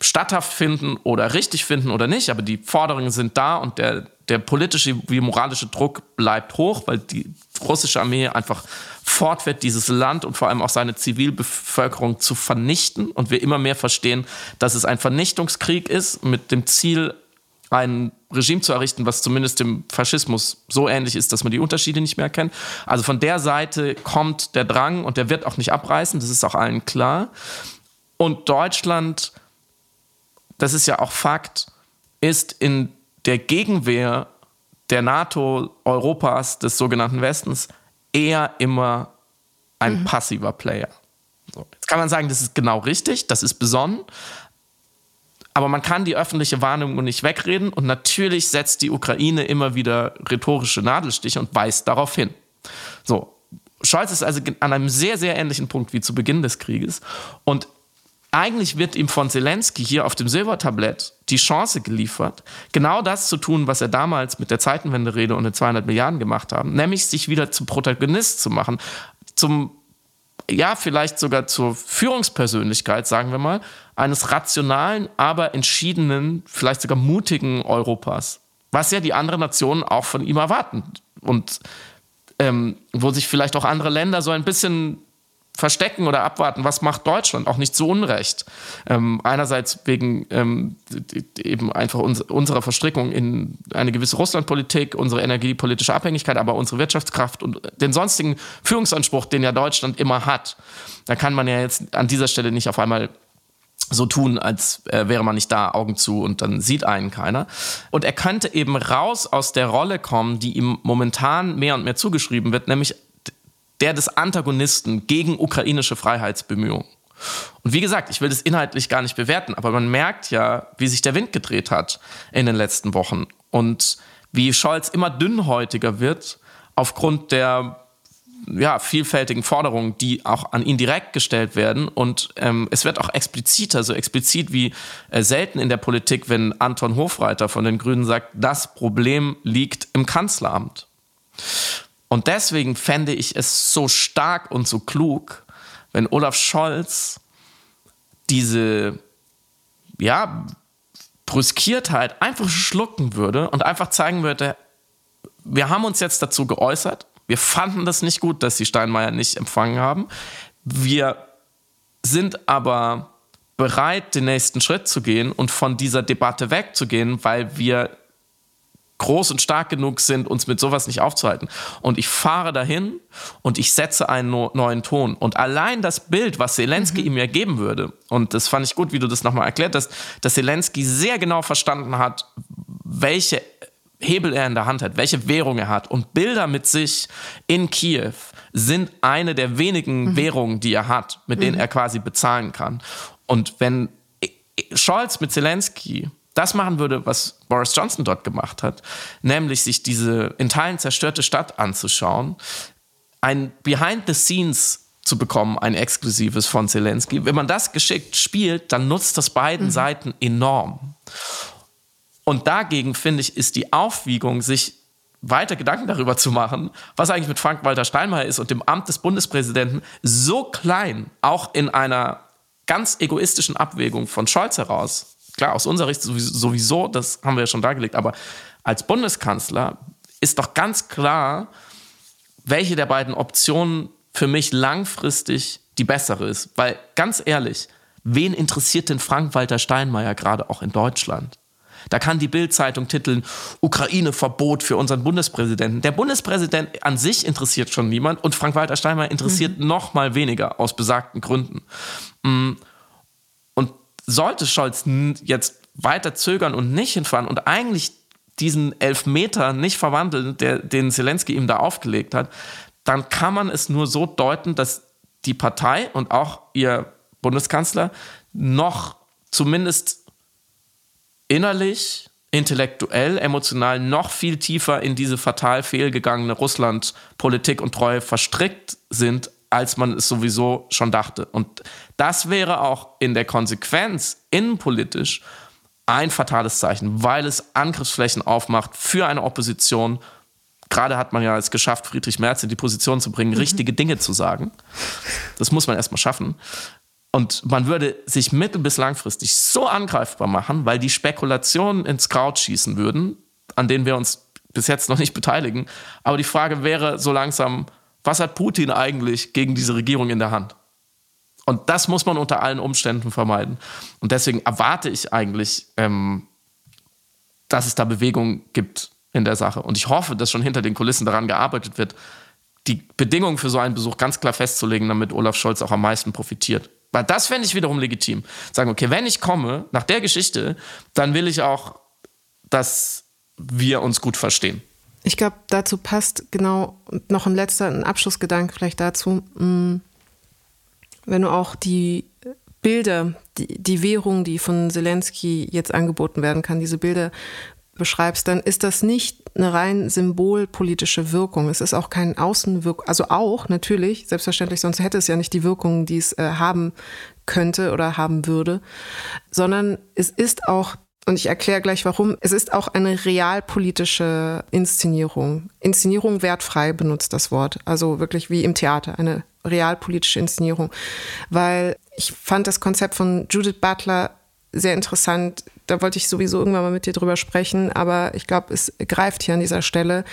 statthaft finden oder richtig finden oder nicht, aber die Forderungen sind da und der, der politische wie moralische Druck bleibt hoch, weil die russische Armee einfach fortfährt, dieses Land und vor allem auch seine Zivilbevölkerung zu vernichten und wir immer mehr verstehen, dass es ein Vernichtungskrieg ist mit dem Ziel, ein Regime zu errichten, was zumindest dem Faschismus so ähnlich ist, dass man die Unterschiede nicht mehr kennt. Also von der Seite kommt der Drang und der wird auch nicht abreißen, das ist auch allen klar. Und Deutschland, das ist ja auch Fakt, ist in der Gegenwehr der NATO, Europas, des sogenannten Westens eher immer ein mhm. passiver Player. So. Jetzt kann man sagen, das ist genau richtig, das ist besonnen, aber man kann die öffentliche Wahrnehmung nicht wegreden und natürlich setzt die Ukraine immer wieder rhetorische Nadelstiche und weist darauf hin. So, Scholz ist also an einem sehr, sehr ähnlichen Punkt wie zu Beginn des Krieges und eigentlich wird ihm von Zelensky hier auf dem Silbertablett die Chance geliefert, genau das zu tun, was er damals mit der Zeitenwende-Rede und den 200 Milliarden gemacht haben, nämlich sich wieder zum Protagonist zu machen, zum ja, vielleicht sogar zur Führungspersönlichkeit, sagen wir mal, eines rationalen, aber entschiedenen, vielleicht sogar mutigen Europas. Was ja die anderen Nationen auch von ihm erwarten. Und ähm, wo sich vielleicht auch andere Länder so ein bisschen verstecken oder abwarten, was macht Deutschland, auch nicht zu Unrecht. Ähm, einerseits wegen ähm, eben einfach uns, unserer Verstrickung in eine gewisse Russlandpolitik, unsere energiepolitische Abhängigkeit, aber unsere Wirtschaftskraft und den sonstigen Führungsanspruch, den ja Deutschland immer hat. Da kann man ja jetzt an dieser Stelle nicht auf einmal so tun, als äh, wäre man nicht da, Augen zu und dann sieht einen keiner. Und er könnte eben raus aus der Rolle kommen, die ihm momentan mehr und mehr zugeschrieben wird, nämlich der des Antagonisten gegen ukrainische Freiheitsbemühungen. Und wie gesagt, ich will das inhaltlich gar nicht bewerten, aber man merkt ja, wie sich der Wind gedreht hat in den letzten Wochen und wie Scholz immer dünnhäutiger wird aufgrund der ja, vielfältigen Forderungen, die auch an ihn direkt gestellt werden. Und ähm, es wird auch expliziter, so explizit wie äh, selten in der Politik, wenn Anton Hofreiter von den Grünen sagt, das Problem liegt im Kanzleramt. Und deswegen fände ich es so stark und so klug, wenn Olaf Scholz diese, ja, Brüskiertheit einfach schlucken würde und einfach zeigen würde, wir haben uns jetzt dazu geäußert, wir fanden das nicht gut, dass sie Steinmeier nicht empfangen haben. Wir sind aber bereit, den nächsten Schritt zu gehen und von dieser Debatte wegzugehen, weil wir groß und stark genug sind, uns mit sowas nicht aufzuhalten. Und ich fahre dahin und ich setze einen no neuen Ton. Und allein das Bild, was Zelensky mhm. ihm ja geben würde, und das fand ich gut, wie du das nochmal erklärt hast, dass Zelensky sehr genau verstanden hat, welche Hebel er in der Hand hat, welche Währung er hat. Und Bilder mit sich in Kiew sind eine der wenigen mhm. Währungen, die er hat, mit denen mhm. er quasi bezahlen kann. Und wenn Scholz mit Zelensky das machen würde, was Boris Johnson dort gemacht hat, nämlich sich diese in Teilen zerstörte Stadt anzuschauen, ein Behind the Scenes zu bekommen, ein exklusives von Zelensky. Wenn man das geschickt spielt, dann nutzt das beiden mhm. Seiten enorm. Und dagegen, finde ich, ist die Aufwiegung, sich weiter Gedanken darüber zu machen, was eigentlich mit Frank-Walter Steinmeier ist und dem Amt des Bundespräsidenten, so klein, auch in einer ganz egoistischen Abwägung von Scholz heraus, Klar, aus unserer Sicht sowieso, das haben wir ja schon dargelegt, aber als Bundeskanzler ist doch ganz klar, welche der beiden Optionen für mich langfristig die bessere ist. Weil ganz ehrlich, wen interessiert denn Frank-Walter Steinmeier gerade auch in Deutschland? Da kann die Bild-Zeitung titeln, Ukraine-Verbot für unseren Bundespräsidenten. Der Bundespräsident an sich interessiert schon niemand und Frank-Walter Steinmeier interessiert mhm. noch mal weniger aus besagten Gründen. Mm, sollte Scholz jetzt weiter zögern und nicht hinfahren und eigentlich diesen Elfmeter nicht verwandeln, der, den Zelensky ihm da aufgelegt hat, dann kann man es nur so deuten, dass die Partei und auch ihr Bundeskanzler noch zumindest innerlich, intellektuell, emotional noch viel tiefer in diese fatal fehlgegangene Russland-Politik und Treue verstrickt sind, als man es sowieso schon dachte. Und das wäre auch in der Konsequenz innenpolitisch ein fatales Zeichen, weil es Angriffsflächen aufmacht für eine Opposition, gerade hat man ja es geschafft, Friedrich Merz in die Position zu bringen, mhm. richtige Dinge zu sagen. Das muss man erstmal schaffen. Und man würde sich mittel- bis langfristig so angreifbar machen, weil die Spekulationen ins Kraut schießen würden, an denen wir uns bis jetzt noch nicht beteiligen. Aber die Frage wäre so langsam, was hat Putin eigentlich gegen diese Regierung in der Hand? Und das muss man unter allen Umständen vermeiden. Und deswegen erwarte ich eigentlich, ähm, dass es da Bewegung gibt in der Sache. Und ich hoffe, dass schon hinter den Kulissen daran gearbeitet wird, die Bedingungen für so einen Besuch ganz klar festzulegen, damit Olaf Scholz auch am meisten profitiert. Weil das fände ich wiederum legitim. Sagen, okay, wenn ich komme, nach der Geschichte, dann will ich auch, dass wir uns gut verstehen. Ich glaube, dazu passt genau noch ein letzter ein Abschlussgedanke vielleicht dazu. Mm, wenn du auch die Bilder, die, die Währung, die von Zelensky jetzt angeboten werden kann, diese Bilder beschreibst, dann ist das nicht eine rein symbolpolitische Wirkung. Es ist auch kein Außenwirkung, also auch natürlich, selbstverständlich, sonst hätte es ja nicht die Wirkung, die es äh, haben könnte oder haben würde, sondern es ist auch und ich erkläre gleich warum. Es ist auch eine realpolitische Inszenierung. Inszenierung wertfrei benutzt das Wort. Also wirklich wie im Theater, eine realpolitische Inszenierung. Weil ich fand das Konzept von Judith Butler sehr interessant, da wollte ich sowieso irgendwann mal mit dir drüber sprechen, aber ich glaube, es greift hier an dieser Stelle,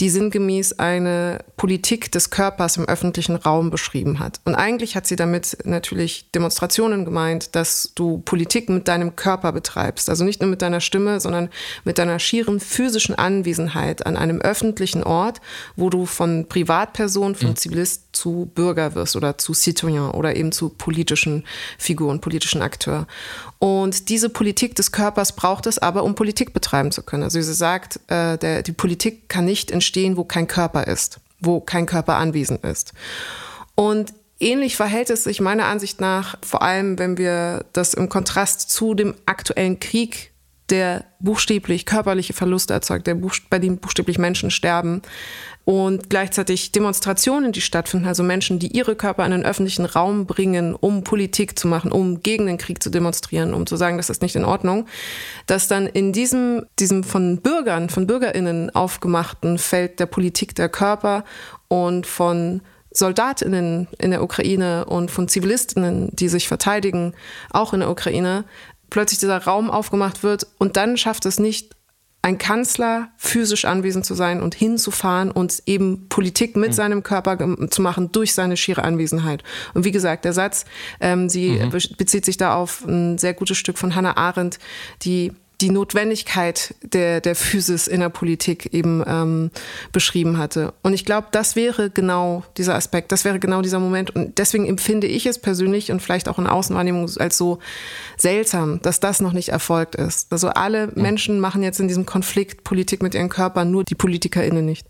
die sinngemäß eine Politik des Körpers im öffentlichen Raum beschrieben hat. Und eigentlich hat sie damit natürlich Demonstrationen gemeint, dass du Politik mit deinem Körper betreibst. Also nicht nur mit deiner Stimme, sondern mit deiner schieren physischen Anwesenheit an einem öffentlichen Ort, wo du von Privatperson, von mhm. Zivilist zu Bürger wirst oder zu Citoyen oder eben zu politischen Figuren, politischen Akteur. Und diese Politik des Körpers braucht es aber, um Politik betreiben zu können. Also sie sagt, äh, der, die Politik kann nicht entstehen, wo kein Körper ist, wo kein Körper anwesend ist. Und ähnlich verhält es sich meiner Ansicht nach, vor allem wenn wir das im Kontrast zu dem aktuellen Krieg der buchstäblich körperliche Verluste erzeugt, der buch, bei dem buchstäblich Menschen sterben, und gleichzeitig Demonstrationen, die stattfinden, also Menschen, die ihre Körper in den öffentlichen Raum bringen, um Politik zu machen, um gegen den Krieg zu demonstrieren, um zu sagen, das ist nicht in Ordnung, dass dann in diesem, diesem von Bürgern, von Bürgerinnen aufgemachten Feld der Politik der Körper und von Soldatinnen in der Ukraine und von Zivilistinnen, die sich verteidigen, auch in der Ukraine, plötzlich dieser Raum aufgemacht wird und dann schafft es nicht ein Kanzler physisch anwesend zu sein und hinzufahren und eben Politik mit mhm. seinem Körper zu machen durch seine schiere Anwesenheit. Und wie gesagt, der Satz, ähm, sie mhm. bezieht sich da auf ein sehr gutes Stück von Hannah Arendt, die die Notwendigkeit der, der Physis in der Politik eben ähm, beschrieben hatte. Und ich glaube, das wäre genau dieser Aspekt, das wäre genau dieser Moment. Und deswegen empfinde ich es persönlich und vielleicht auch in Außenwahrnehmung als so seltsam, dass das noch nicht erfolgt ist. Also alle Menschen machen jetzt in diesem Konflikt Politik mit ihren Körpern, nur die PolitikerInnen nicht.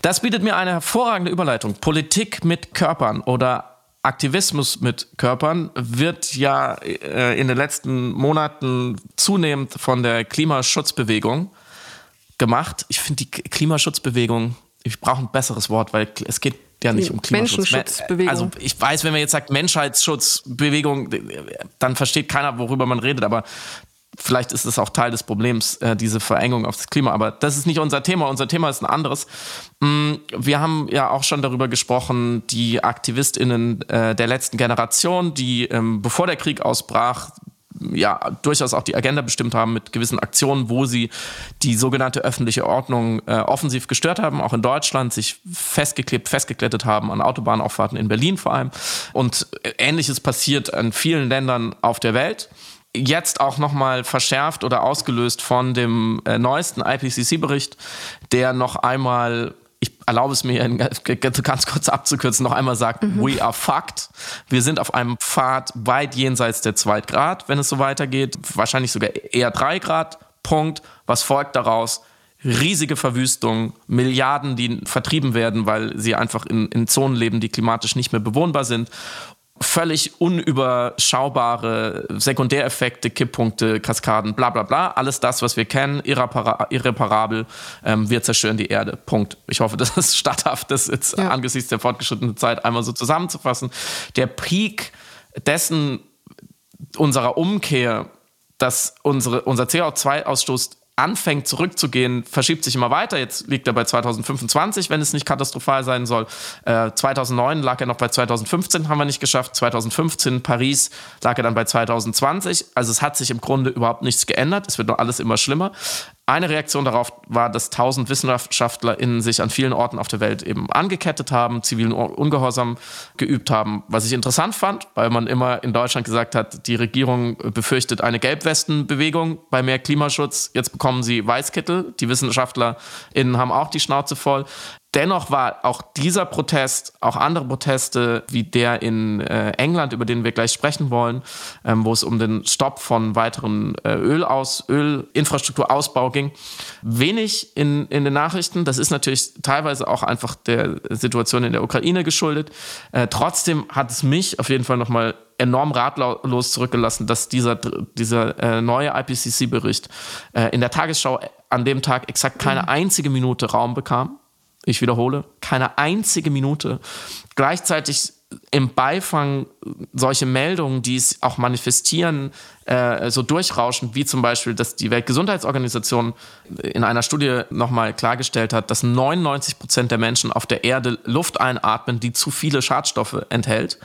Das bietet mir eine hervorragende Überleitung. Politik mit Körpern oder Aktivismus mit Körpern wird ja äh, in den letzten Monaten zunehmend von der Klimaschutzbewegung gemacht. Ich finde die Klimaschutzbewegung, ich brauche ein besseres Wort, weil es geht ja nicht um Klimaschutz. Menschenschutzbewegung. Also ich weiß, wenn man jetzt sagt Menschheitsschutzbewegung, dann versteht keiner, worüber man redet, aber vielleicht ist es auch Teil des Problems, äh, diese Verengung auf das Klima. Aber das ist nicht unser Thema. Unser Thema ist ein anderes. Mm, wir haben ja auch schon darüber gesprochen, die AktivistInnen äh, der letzten Generation, die ähm, bevor der Krieg ausbrach, ja durchaus auch die Agenda bestimmt haben mit gewissen Aktionen, wo sie die sogenannte öffentliche Ordnung äh, offensiv gestört haben, auch in Deutschland, sich festgeklebt, festgeklettet haben an Autobahnauffahrten in Berlin vor allem. Und äh, ähnliches passiert in vielen Ländern auf der Welt jetzt auch nochmal verschärft oder ausgelöst von dem äh, neuesten IPCC-Bericht, der noch einmal ich erlaube es mir ganz kurz abzukürzen, noch einmal sagt, mhm. we are fucked. Wir sind auf einem Pfad weit jenseits der 2 Grad, wenn es so weitergeht. Wahrscheinlich sogar eher 3 Grad. Punkt. Was folgt daraus? Riesige Verwüstung, Milliarden, die vertrieben werden, weil sie einfach in, in Zonen leben, die klimatisch nicht mehr bewohnbar sind völlig unüberschaubare Sekundäreffekte, Kipppunkte, Kaskaden, bla bla bla. Alles das, was wir kennen, irrepara irreparabel. Ähm, wir zerstören die Erde. Punkt. Ich hoffe, das ist statthaft, das jetzt ja. angesichts der fortgeschrittenen Zeit einmal so zusammenzufassen. Der Peak dessen unserer Umkehr, dass unsere, unser CO2-Ausstoß anfängt zurückzugehen, verschiebt sich immer weiter. Jetzt liegt er bei 2025, wenn es nicht katastrophal sein soll. Äh, 2009 lag er noch bei 2015, haben wir nicht geschafft. 2015 Paris lag er dann bei 2020. Also es hat sich im Grunde überhaupt nichts geändert. Es wird noch alles immer schlimmer. Eine Reaktion darauf war, dass tausend WissenschaftlerInnen sich an vielen Orten auf der Welt eben angekettet haben, zivilen Ungehorsam geübt haben, was ich interessant fand, weil man immer in Deutschland gesagt hat, die Regierung befürchtet eine Gelbwestenbewegung bei mehr Klimaschutz. Jetzt bekommen sie Weißkittel. Die WissenschaftlerInnen haben auch die Schnauze voll. Dennoch war auch dieser Protest, auch andere Proteste wie der in äh, England, über den wir gleich sprechen wollen, ähm, wo es um den Stopp von weiteren äh, Ölaus, Ölinfrastrukturausbau ging, wenig in, in den Nachrichten. Das ist natürlich teilweise auch einfach der Situation in der Ukraine geschuldet. Äh, trotzdem hat es mich auf jeden Fall nochmal enorm ratlos zurückgelassen, dass dieser, dieser äh, neue IPCC-Bericht äh, in der Tagesschau an dem Tag exakt keine mhm. einzige Minute Raum bekam ich wiederhole, keine einzige Minute. Gleichzeitig im Beifang solche Meldungen, die es auch manifestieren, äh, so durchrauschen, wie zum Beispiel, dass die Weltgesundheitsorganisation in einer Studie nochmal klargestellt hat, dass 99 Prozent der Menschen auf der Erde Luft einatmen, die zu viele Schadstoffe enthält.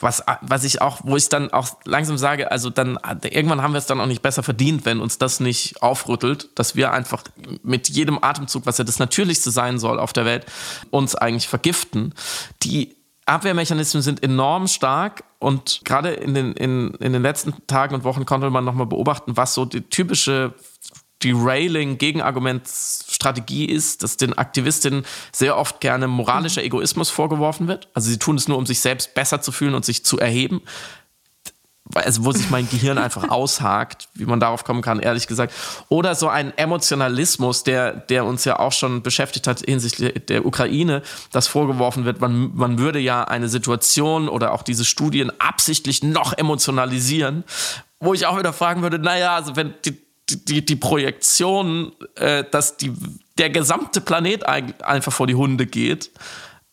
Was, was ich auch, wo ich dann auch langsam sage, also dann irgendwann haben wir es dann auch nicht besser verdient, wenn uns das nicht aufrüttelt, dass wir einfach mit jedem Atemzug, was ja das Natürlichste sein soll auf der Welt, uns eigentlich vergiften. Die Abwehrmechanismen sind enorm stark und gerade in den, in, in den letzten Tagen und Wochen konnte man nochmal beobachten, was so die typische Derailing Gegenargumentstrategie ist, dass den Aktivistinnen sehr oft gerne moralischer mhm. Egoismus vorgeworfen wird. Also sie tun es nur, um sich selbst besser zu fühlen und sich zu erheben also wo sich mein Gehirn einfach aushakt, wie man darauf kommen kann, ehrlich gesagt. Oder so ein Emotionalismus, der, der uns ja auch schon beschäftigt hat hinsichtlich der Ukraine, das vorgeworfen wird, man, man würde ja eine Situation oder auch diese Studien absichtlich noch emotionalisieren, wo ich auch wieder fragen würde, naja, also wenn die, die, die Projektion, äh, dass die, der gesamte Planet einfach vor die Hunde geht,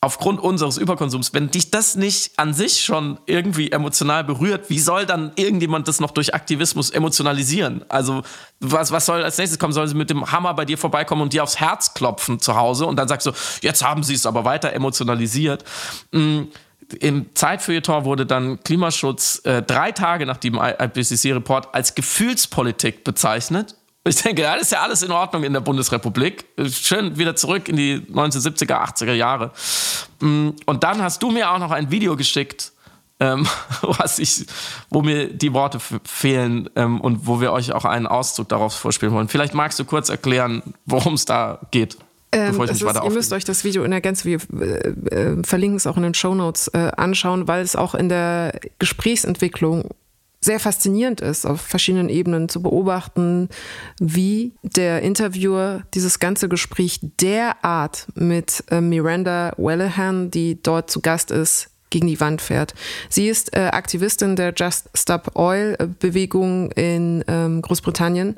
aufgrund unseres Überkonsums, wenn dich das nicht an sich schon irgendwie emotional berührt, wie soll dann irgendjemand das noch durch Aktivismus emotionalisieren? Also, was, was soll als nächstes kommen? Sollen sie mit dem Hammer bei dir vorbeikommen und dir aufs Herz klopfen zu Hause und dann sagst du, jetzt haben sie es aber weiter emotionalisiert. Mhm im Zeitfeuilleton wurde dann Klimaschutz äh, drei Tage nach dem IPCC-Report als Gefühlspolitik bezeichnet. Ich denke, das ist ja alles in Ordnung in der Bundesrepublik. Schön wieder zurück in die 1970er, 80er Jahre. Mm, und dann hast du mir auch noch ein Video geschickt, ähm, was ich, wo mir die Worte fehlen ähm, und wo wir euch auch einen Auszug daraus vorspielen wollen. Vielleicht magst du kurz erklären, worum es da geht. Ähm, ist, ihr müsst euch das Video in der Gänze, wir äh, äh, verlinken es auch in den Show Notes, äh, anschauen, weil es auch in der Gesprächsentwicklung sehr faszinierend ist, auf verschiedenen Ebenen zu beobachten, wie der Interviewer dieses ganze Gespräch derart mit äh, Miranda Wellahan, die dort zu Gast ist, gegen die Wand fährt. Sie ist äh, Aktivistin der Just Stop Oil Bewegung in ähm, Großbritannien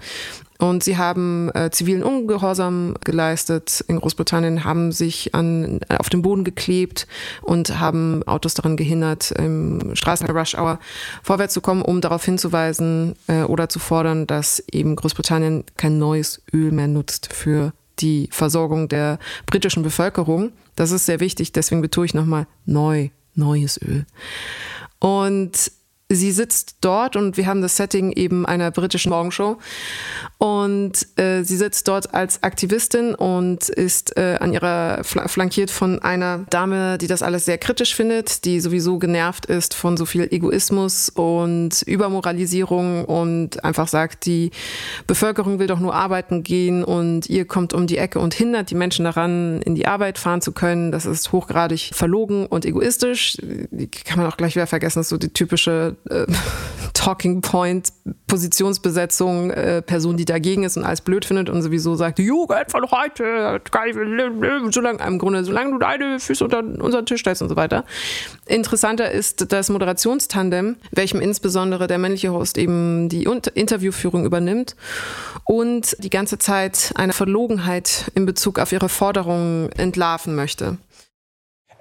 und sie haben äh, zivilen Ungehorsam geleistet in Großbritannien, haben sich an, äh, auf den Boden geklebt und haben Autos daran gehindert, im Straßen-Rush Hour vorwärts zu kommen, um darauf hinzuweisen äh, oder zu fordern, dass eben Großbritannien kein neues Öl mehr nutzt für die Versorgung der britischen Bevölkerung. Das ist sehr wichtig, deswegen betone ich nochmal neu, neues Öl. Und sie sitzt dort und wir haben das Setting eben einer britischen Morgenshow und äh, sie sitzt dort als Aktivistin und ist äh, an ihrer flankiert von einer Dame, die das alles sehr kritisch findet, die sowieso genervt ist von so viel Egoismus und Übermoralisierung und einfach sagt, die Bevölkerung will doch nur arbeiten gehen und ihr kommt um die Ecke und hindert die Menschen daran, in die Arbeit fahren zu können. Das ist hochgradig verlogen und egoistisch. Die kann man auch gleich wieder vergessen, das ist so die typische äh, Talking Point, Positionsbesetzung, äh, Person, die dagegen ist und alles blöd findet und sowieso sagt, Jugend von heute, solange, im Grunde, solange du deine Füße unter unseren Tisch stellst und so weiter. Interessanter ist das Moderationstandem, welchem insbesondere der männliche Host eben die Interviewführung übernimmt und die ganze Zeit eine Verlogenheit in Bezug auf ihre Forderungen entlarven möchte.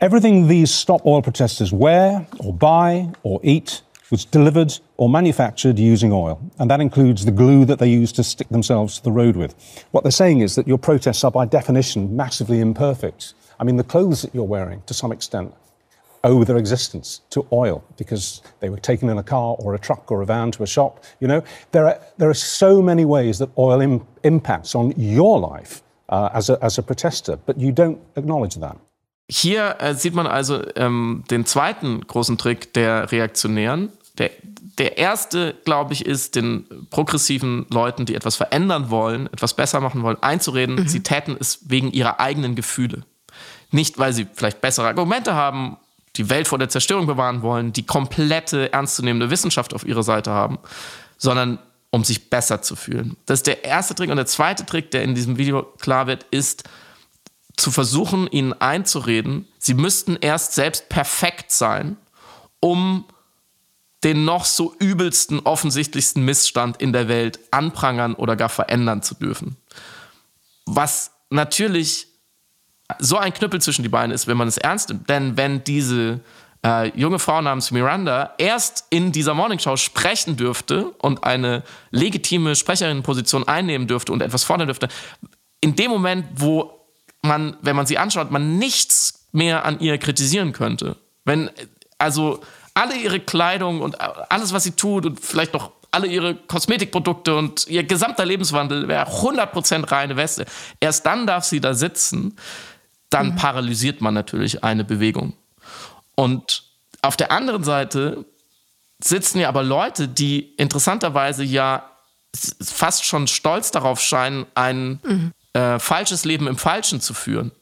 Everything these stop oil protesters wear or buy or eat was delivered or manufactured using oil, and that includes the glue that they use to stick themselves to the road with. What they're saying is that your protests are, by definition, massively imperfect. I mean, the clothes that you're wearing, to some extent, owe their existence to oil because they were taken in a car or a truck or a van to a shop. You know, there are, there are so many ways that oil Im impacts on your life uh, as, a, as a protester, but you don't acknowledge that. Hier äh, sieht man also ähm, den zweiten großen Trick der Reaktionären. Der, der erste, glaube ich, ist, den progressiven Leuten, die etwas verändern wollen, etwas besser machen wollen, einzureden, mhm. sie täten es wegen ihrer eigenen Gefühle. Nicht, weil sie vielleicht bessere Argumente haben, die Welt vor der Zerstörung bewahren wollen, die komplette ernstzunehmende Wissenschaft auf ihrer Seite haben, sondern um sich besser zu fühlen. Das ist der erste Trick. Und der zweite Trick, der in diesem Video klar wird, ist, zu versuchen, ihnen einzureden, sie müssten erst selbst perfekt sein, um den noch so übelsten, offensichtlichsten Missstand in der Welt anprangern oder gar verändern zu dürfen. Was natürlich so ein Knüppel zwischen die Beine ist, wenn man es ernst nimmt. Denn wenn diese äh, junge Frau namens Miranda erst in dieser Morningshow sprechen dürfte und eine legitime Sprecherinnenposition einnehmen dürfte und etwas fordern dürfte, in dem Moment, wo man, wenn man sie anschaut, man nichts mehr an ihr kritisieren könnte. Wenn, also alle ihre Kleidung und alles, was sie tut und vielleicht noch alle ihre Kosmetikprodukte und ihr gesamter Lebenswandel wäre 100% reine Weste. Erst dann darf sie da sitzen, dann mhm. paralysiert man natürlich eine Bewegung. Und auf der anderen Seite sitzen ja aber Leute, die interessanterweise ja fast schon stolz darauf scheinen, ein mhm. äh, falsches Leben im Falschen zu führen.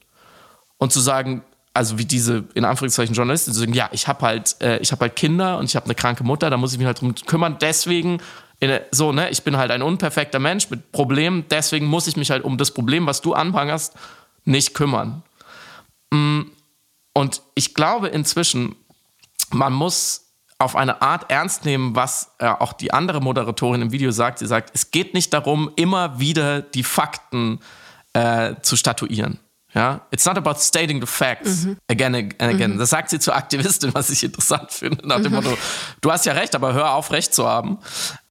Und zu sagen, also wie diese in Anführungszeichen Journalisten sagen, ja, ich habe halt, äh, ich habe halt Kinder und ich habe eine kranke Mutter, da muss ich mich halt drum kümmern. Deswegen in, so, ne, ich bin halt ein unperfekter Mensch mit Problemen, deswegen muss ich mich halt um das Problem, was du anprangerst, nicht kümmern. Mm, und ich glaube inzwischen, man muss auf eine Art ernst nehmen, was äh, auch die andere Moderatorin im Video sagt. Sie sagt, es geht nicht darum, immer wieder die Fakten äh, zu statuieren. Ja, it's not about stating the facts mhm. again and again. Mhm. Das sagt sie zur Aktivistin, was ich interessant finde, nach dem mhm. Motto, du hast ja recht, aber hör auf, recht zu haben.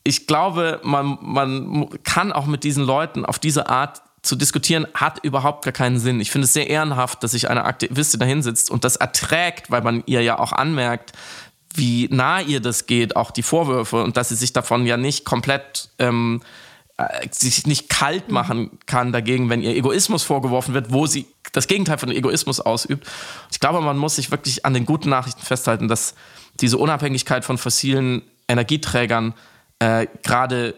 Ich glaube, man, man kann auch mit diesen Leuten auf diese Art zu diskutieren, hat überhaupt gar keinen Sinn. Ich finde es sehr ehrenhaft, dass sich eine Aktivistin da hinsitzt und das erträgt, weil man ihr ja auch anmerkt, wie nah ihr das geht, auch die Vorwürfe und dass sie sich davon ja nicht komplett ähm, äh, sich nicht kalt mhm. machen kann dagegen, wenn ihr Egoismus vorgeworfen wird, wo sie das Gegenteil von Egoismus ausübt. Ich glaube, man muss sich wirklich an den guten Nachrichten festhalten, dass diese Unabhängigkeit von fossilen Energieträgern äh, gerade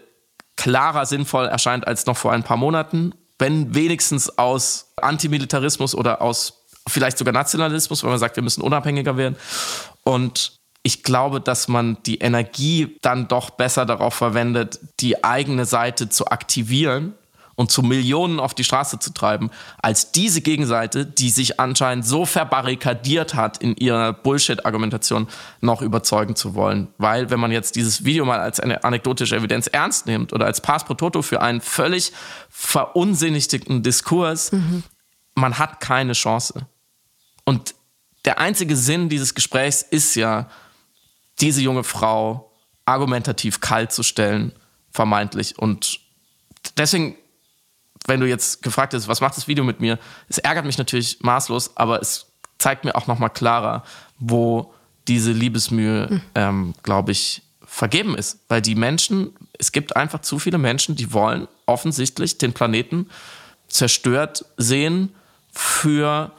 klarer sinnvoll erscheint als noch vor ein paar Monaten, wenn wenigstens aus Antimilitarismus oder aus vielleicht sogar Nationalismus, weil man sagt, wir müssen unabhängiger werden. Und ich glaube, dass man die Energie dann doch besser darauf verwendet, die eigene Seite zu aktivieren und zu Millionen auf die Straße zu treiben, als diese Gegenseite, die sich anscheinend so verbarrikadiert hat in ihrer Bullshit-Argumentation, noch überzeugen zu wollen. Weil, wenn man jetzt dieses Video mal als eine anekdotische Evidenz ernst nimmt oder als Pass pro Toto für einen völlig verunsinnigten Diskurs, mhm. man hat keine Chance. Und der einzige Sinn dieses Gesprächs ist ja, diese junge Frau argumentativ kalt zu stellen, vermeintlich. Und deswegen, wenn du jetzt gefragt hast, was macht das Video mit mir, es ärgert mich natürlich maßlos, aber es zeigt mir auch nochmal klarer, wo diese Liebesmühe, hm. ähm, glaube ich, vergeben ist. Weil die Menschen, es gibt einfach zu viele Menschen, die wollen offensichtlich den Planeten zerstört sehen für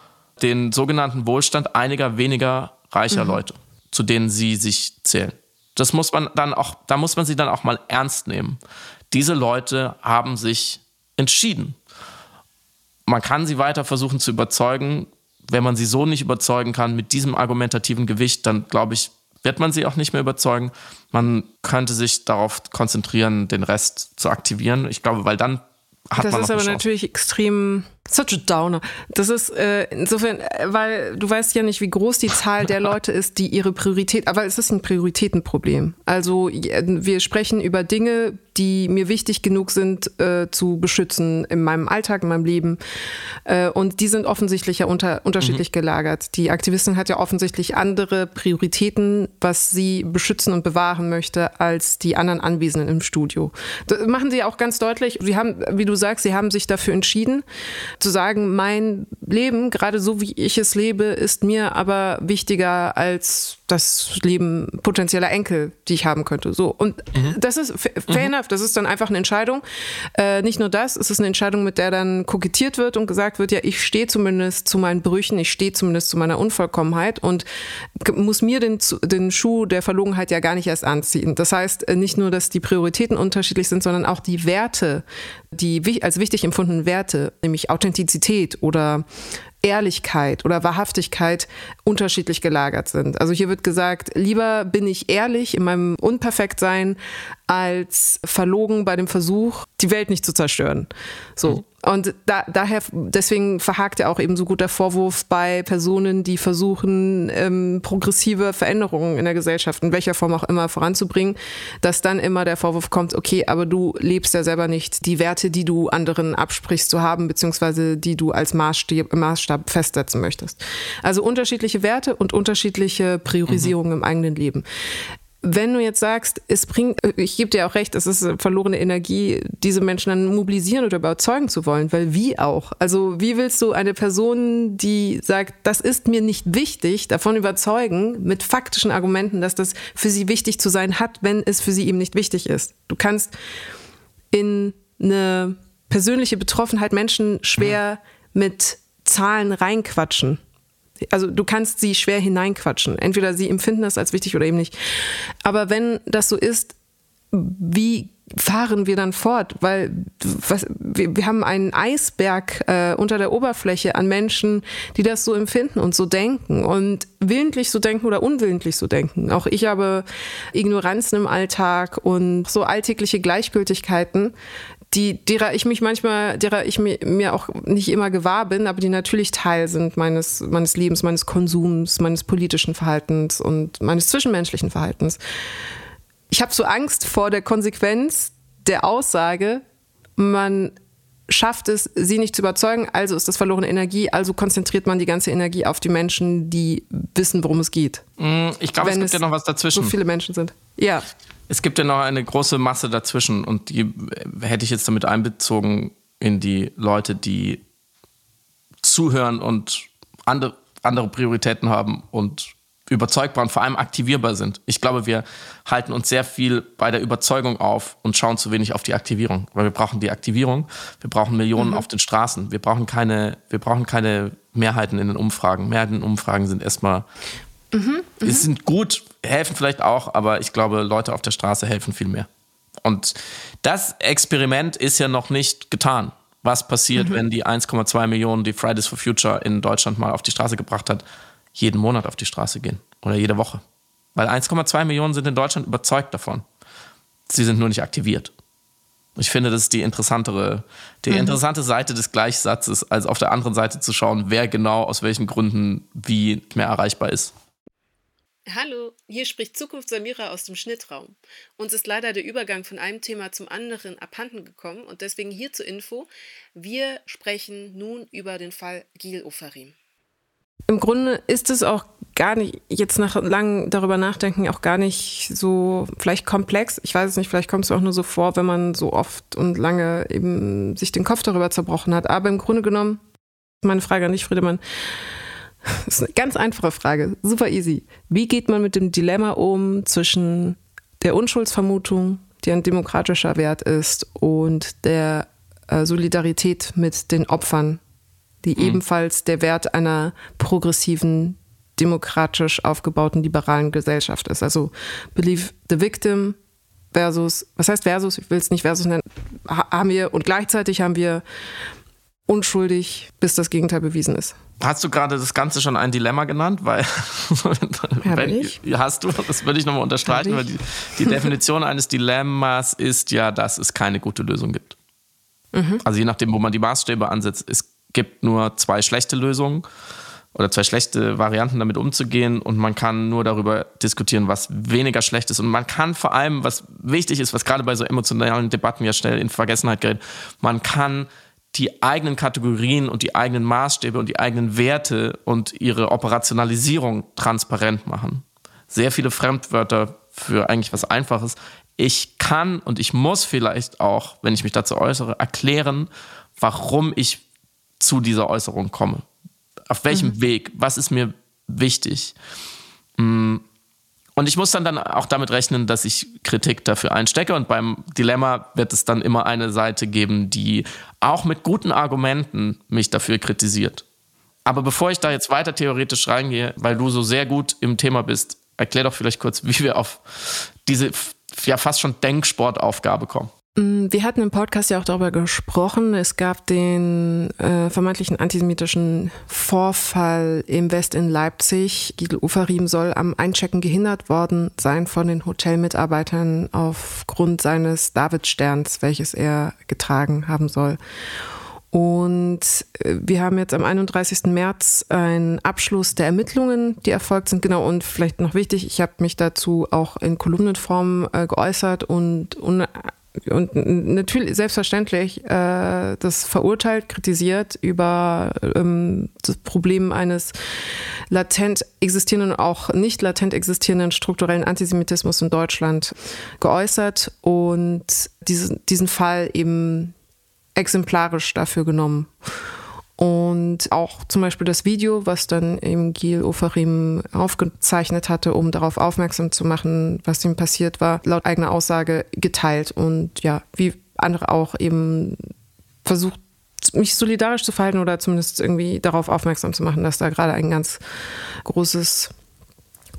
den sogenannten Wohlstand einiger weniger reicher mhm. Leute zu denen sie sich zählen. Das muss man dann auch, da muss man sie dann auch mal ernst nehmen. Diese Leute haben sich entschieden. Man kann sie weiter versuchen zu überzeugen. Wenn man sie so nicht überzeugen kann mit diesem argumentativen Gewicht, dann glaube ich, wird man sie auch nicht mehr überzeugen. Man könnte sich darauf konzentrieren, den Rest zu aktivieren. Ich glaube, weil dann hat das man. Das ist aber natürlich extrem Such a downer. Das ist äh, insofern, äh, weil du weißt ja nicht, wie groß die Zahl der Leute ist, die ihre Priorität, aber es ist ein Prioritätenproblem. Also wir sprechen über Dinge, die mir wichtig genug sind äh, zu beschützen in meinem Alltag, in meinem Leben. Äh, und die sind offensichtlich ja unter, unterschiedlich mhm. gelagert. Die Aktivistin hat ja offensichtlich andere Prioritäten, was sie beschützen und bewahren möchte, als die anderen Anwesenden im Studio. Das machen sie auch ganz deutlich. Sie haben, wie du sagst, sie haben sich dafür entschieden zu sagen, mein Leben, gerade so wie ich es lebe, ist mir aber wichtiger als das Leben potenzieller Enkel, die ich haben könnte. So. Und mhm. das ist fair mhm. enough, das ist dann einfach eine Entscheidung. Äh, nicht nur das, es ist eine Entscheidung, mit der dann kokettiert wird und gesagt wird, ja, ich stehe zumindest zu meinen Brüchen, ich stehe zumindest zu meiner Unvollkommenheit und muss mir den, den Schuh der Verlogenheit ja gar nicht erst anziehen. Das heißt, äh, nicht nur, dass die Prioritäten unterschiedlich sind, sondern auch die Werte, die als wichtig empfundenen Werte, nämlich Authentizität oder Ehrlichkeit oder Wahrhaftigkeit unterschiedlich gelagert sind. Also hier wird gesagt, lieber bin ich ehrlich in meinem Unperfektsein als verlogen bei dem Versuch, die Welt nicht zu zerstören. So. Und da, daher, deswegen verhakt ja auch eben so gut der Vorwurf bei Personen, die versuchen, ähm, progressive Veränderungen in der Gesellschaft, in welcher Form auch immer, voranzubringen, dass dann immer der Vorwurf kommt, okay, aber du lebst ja selber nicht die Werte, die du anderen absprichst zu haben, beziehungsweise die du als Maßstab, Maßstab festsetzen möchtest. Also unterschiedliche Werte und unterschiedliche Priorisierungen mhm. im eigenen Leben. Wenn du jetzt sagst, es bringt, ich gebe dir auch recht, es ist verlorene Energie, diese Menschen dann mobilisieren oder überzeugen zu wollen, weil wie auch? Also wie willst du eine Person, die sagt, das ist mir nicht wichtig, davon überzeugen, mit faktischen Argumenten, dass das für sie wichtig zu sein hat, wenn es für sie eben nicht wichtig ist? Du kannst in eine persönliche Betroffenheit Menschen schwer mit Zahlen reinquatschen also du kannst sie schwer hineinquatschen. Entweder sie empfinden das als wichtig oder eben nicht. Aber wenn das so ist, wie fahren wir dann fort? Weil was, wir, wir haben einen Eisberg äh, unter der Oberfläche an Menschen, die das so empfinden und so denken und willentlich so denken oder unwillentlich so denken. Auch ich habe Ignoranzen im Alltag und so alltägliche Gleichgültigkeiten, die, derer ich mich manchmal, derer ich mir, mir auch nicht immer gewahr bin, aber die natürlich Teil sind meines, meines Lebens, meines Konsums, meines politischen Verhaltens und meines zwischenmenschlichen Verhaltens. Ich habe so Angst vor der Konsequenz der Aussage, man schafft es, sie nicht zu überzeugen, also ist das verlorene Energie, also konzentriert man die ganze Energie auf die Menschen, die wissen, worum es geht. Mm, ich glaube, es gibt ja noch was dazwischen. So viele Menschen sind. Ja. Es gibt ja noch eine große Masse dazwischen und die hätte ich jetzt damit einbezogen in die Leute, die zuhören und andere, andere Prioritäten haben und überzeugbar und vor allem aktivierbar sind. Ich glaube, wir halten uns sehr viel bei der Überzeugung auf und schauen zu wenig auf die Aktivierung, weil wir brauchen die Aktivierung, wir brauchen Millionen mhm. auf den Straßen, wir brauchen keine, wir brauchen keine Mehrheiten in den Umfragen. Mehrheiten in Umfragen sind erstmal Mhm, mhm, sind gut, helfen vielleicht auch, aber ich glaube, Leute auf der Straße helfen viel mehr. Und das Experiment ist ja noch nicht getan. Was passiert, mhm. wenn die 1,2 Millionen, die Fridays for Future in Deutschland mal auf die Straße gebracht hat, jeden Monat auf die Straße gehen oder jede Woche? Weil 1,2 Millionen sind in Deutschland überzeugt davon. Sie sind nur nicht aktiviert. Ich finde, das ist die interessantere, die mhm. interessante Seite des Gleichsatzes, als auf der anderen Seite zu schauen, wer genau aus welchen Gründen wie mehr erreichbar ist. Hallo, hier spricht Zukunft Samira aus dem Schnittraum. Uns ist leider der Übergang von einem Thema zum anderen abhanden gekommen und deswegen hier zur Info. Wir sprechen nun über den Fall Gil Ofarim. Im Grunde ist es auch gar nicht, jetzt nach langem darüber nachdenken, auch gar nicht so vielleicht komplex. Ich weiß es nicht, vielleicht kommt es auch nur so vor, wenn man so oft und lange eben sich den Kopf darüber zerbrochen hat. Aber im Grunde genommen, meine Frage an dich, Friedemann, das ist eine ganz einfache Frage, super easy. Wie geht man mit dem Dilemma um zwischen der Unschuldsvermutung, die ein demokratischer Wert ist, und der äh, Solidarität mit den Opfern, die mhm. ebenfalls der Wert einer progressiven, demokratisch aufgebauten, liberalen Gesellschaft ist? Also believe the victim versus, was heißt versus? Ich will es nicht versus nennen. Haben wir, und gleichzeitig haben wir unschuldig, bis das Gegenteil bewiesen ist. Hast du gerade das Ganze schon ein Dilemma genannt? Weil, wenn, ich? hast du, das würde ich nochmal unterstreichen, weil die, die Definition eines Dilemmas ist ja, dass es keine gute Lösung gibt. Mhm. Also je nachdem, wo man die Maßstäbe ansetzt, ist, gibt nur zwei schlechte Lösungen oder zwei schlechte Varianten damit umzugehen und man kann nur darüber diskutieren, was weniger schlecht ist und man kann vor allem, was wichtig ist, was gerade bei so emotionalen Debatten ja schnell in Vergessenheit gerät, man kann die eigenen Kategorien und die eigenen Maßstäbe und die eigenen Werte und ihre Operationalisierung transparent machen. Sehr viele Fremdwörter für eigentlich was Einfaches. Ich kann und ich muss vielleicht auch, wenn ich mich dazu äußere, erklären, warum ich zu dieser Äußerung komme. Auf welchem mhm. Weg? Was ist mir wichtig? Mm. Und ich muss dann, dann auch damit rechnen, dass ich Kritik dafür einstecke. Und beim Dilemma wird es dann immer eine Seite geben, die auch mit guten Argumenten mich dafür kritisiert. Aber bevor ich da jetzt weiter theoretisch reingehe, weil du so sehr gut im Thema bist, erklär doch vielleicht kurz, wie wir auf diese ja fast schon Denksportaufgabe kommen. Mm, wir hatten im Podcast ja auch darüber gesprochen. Es gab den äh, vermeintlichen antisemitischen Vorfall im West in Leipzig. Gidl Ufarim soll am Einchecken gehindert worden sein von den Hotelmitarbeitern aufgrund seines Davidsterns, welches er getragen haben soll. Und äh, wir haben jetzt am 31. März einen Abschluss der Ermittlungen, die erfolgt sind. Genau, und vielleicht noch wichtig, ich habe mich dazu auch in Kolumnenform äh, geäußert und, und und natürlich selbstverständlich äh, das verurteilt, kritisiert über ähm, das Problem eines latent existierenden, auch nicht latent existierenden strukturellen Antisemitismus in Deutschland geäußert und diesen, diesen Fall eben exemplarisch dafür genommen. Und auch zum Beispiel das Video, was dann eben Gil Ofarim aufgezeichnet hatte, um darauf aufmerksam zu machen, was ihm passiert war, laut eigener Aussage geteilt. Und ja, wie andere auch eben versucht, mich solidarisch zu verhalten oder zumindest irgendwie darauf aufmerksam zu machen, dass da gerade ein ganz großes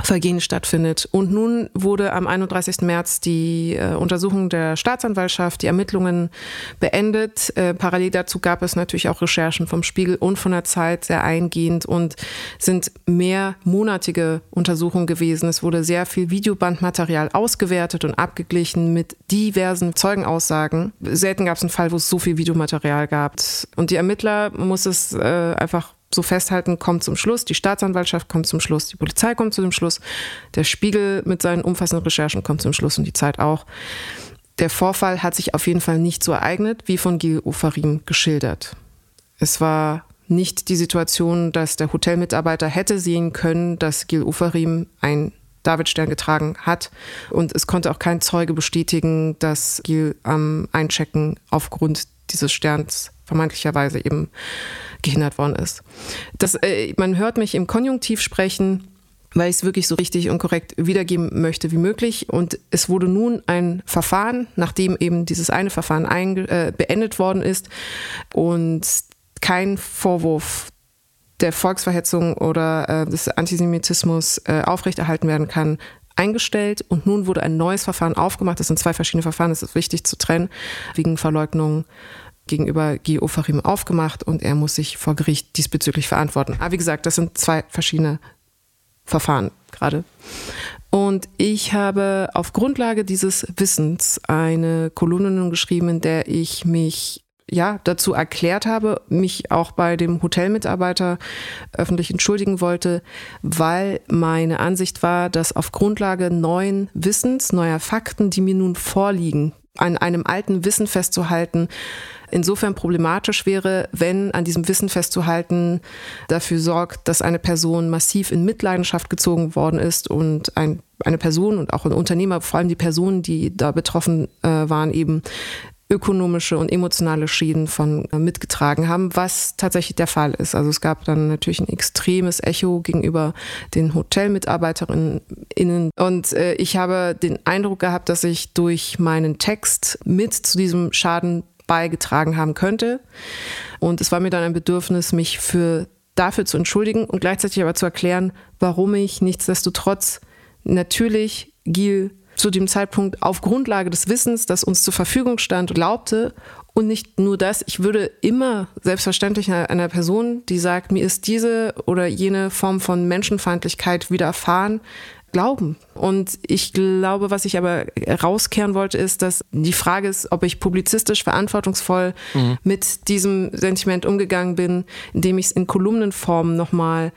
Vergehen stattfindet. Und nun wurde am 31. März die äh, Untersuchung der Staatsanwaltschaft, die Ermittlungen beendet. Äh, parallel dazu gab es natürlich auch Recherchen vom Spiegel und von der Zeit sehr eingehend und sind mehrmonatige Untersuchungen gewesen. Es wurde sehr viel Videobandmaterial ausgewertet und abgeglichen mit diversen Zeugenaussagen. Selten gab es einen Fall, wo es so viel Videomaterial gab. Und die Ermittler muss es äh, einfach so festhalten, kommt zum Schluss, die Staatsanwaltschaft kommt zum Schluss, die Polizei kommt zu dem Schluss, der Spiegel mit seinen umfassenden Recherchen kommt zum Schluss und die Zeit auch. Der Vorfall hat sich auf jeden Fall nicht so ereignet, wie von Gil Ofarim geschildert. Es war nicht die Situation, dass der Hotelmitarbeiter hätte sehen können, dass Gil Ofarim ein Davidstern getragen hat. Und es konnte auch kein Zeuge bestätigen, dass Gil am Einchecken aufgrund dieses Sterns vermeintlicherweise eben gehindert worden ist. Das, äh, man hört mich im Konjunktiv sprechen, weil ich es wirklich so richtig und korrekt wiedergeben möchte wie möglich. Und es wurde nun ein Verfahren, nachdem eben dieses eine Verfahren äh, beendet worden ist und kein Vorwurf der Volksverhetzung oder äh, des Antisemitismus äh, aufrechterhalten werden kann, eingestellt und nun wurde ein neues Verfahren aufgemacht. Das sind zwei verschiedene Verfahren, das ist wichtig zu trennen, wegen Verleugnung gegenüber Guy Ofarim aufgemacht und er muss sich vor Gericht diesbezüglich verantworten. Aber wie gesagt, das sind zwei verschiedene Verfahren gerade. Und ich habe auf Grundlage dieses Wissens eine Kolumne geschrieben, in der ich mich ja, dazu erklärt habe, mich auch bei dem Hotelmitarbeiter öffentlich entschuldigen wollte, weil meine Ansicht war, dass auf Grundlage neuen Wissens, neuer Fakten, die mir nun vorliegen, an einem alten Wissen festzuhalten, insofern problematisch wäre, wenn an diesem Wissen festzuhalten dafür sorgt, dass eine Person massiv in Mitleidenschaft gezogen worden ist und ein, eine Person und auch ein Unternehmer, vor allem die Personen, die da betroffen äh, waren, eben ökonomische und emotionale Schäden von äh, mitgetragen haben, was tatsächlich der Fall ist. Also es gab dann natürlich ein extremes Echo gegenüber den Hotelmitarbeiterinnen. Und äh, ich habe den Eindruck gehabt, dass ich durch meinen Text mit zu diesem Schaden beigetragen haben könnte. Und es war mir dann ein Bedürfnis, mich für dafür zu entschuldigen und gleichzeitig aber zu erklären, warum ich nichtsdestotrotz natürlich Gil zu dem Zeitpunkt auf Grundlage des Wissens, das uns zur Verfügung stand, glaubte. Und nicht nur das, ich würde immer selbstverständlich einer Person, die sagt, mir ist diese oder jene Form von Menschenfeindlichkeit widerfahren, glauben. Und ich glaube, was ich aber rauskehren wollte, ist, dass die Frage ist, ob ich publizistisch verantwortungsvoll mhm. mit diesem Sentiment umgegangen bin, indem ich es in Kolumnenform nochmal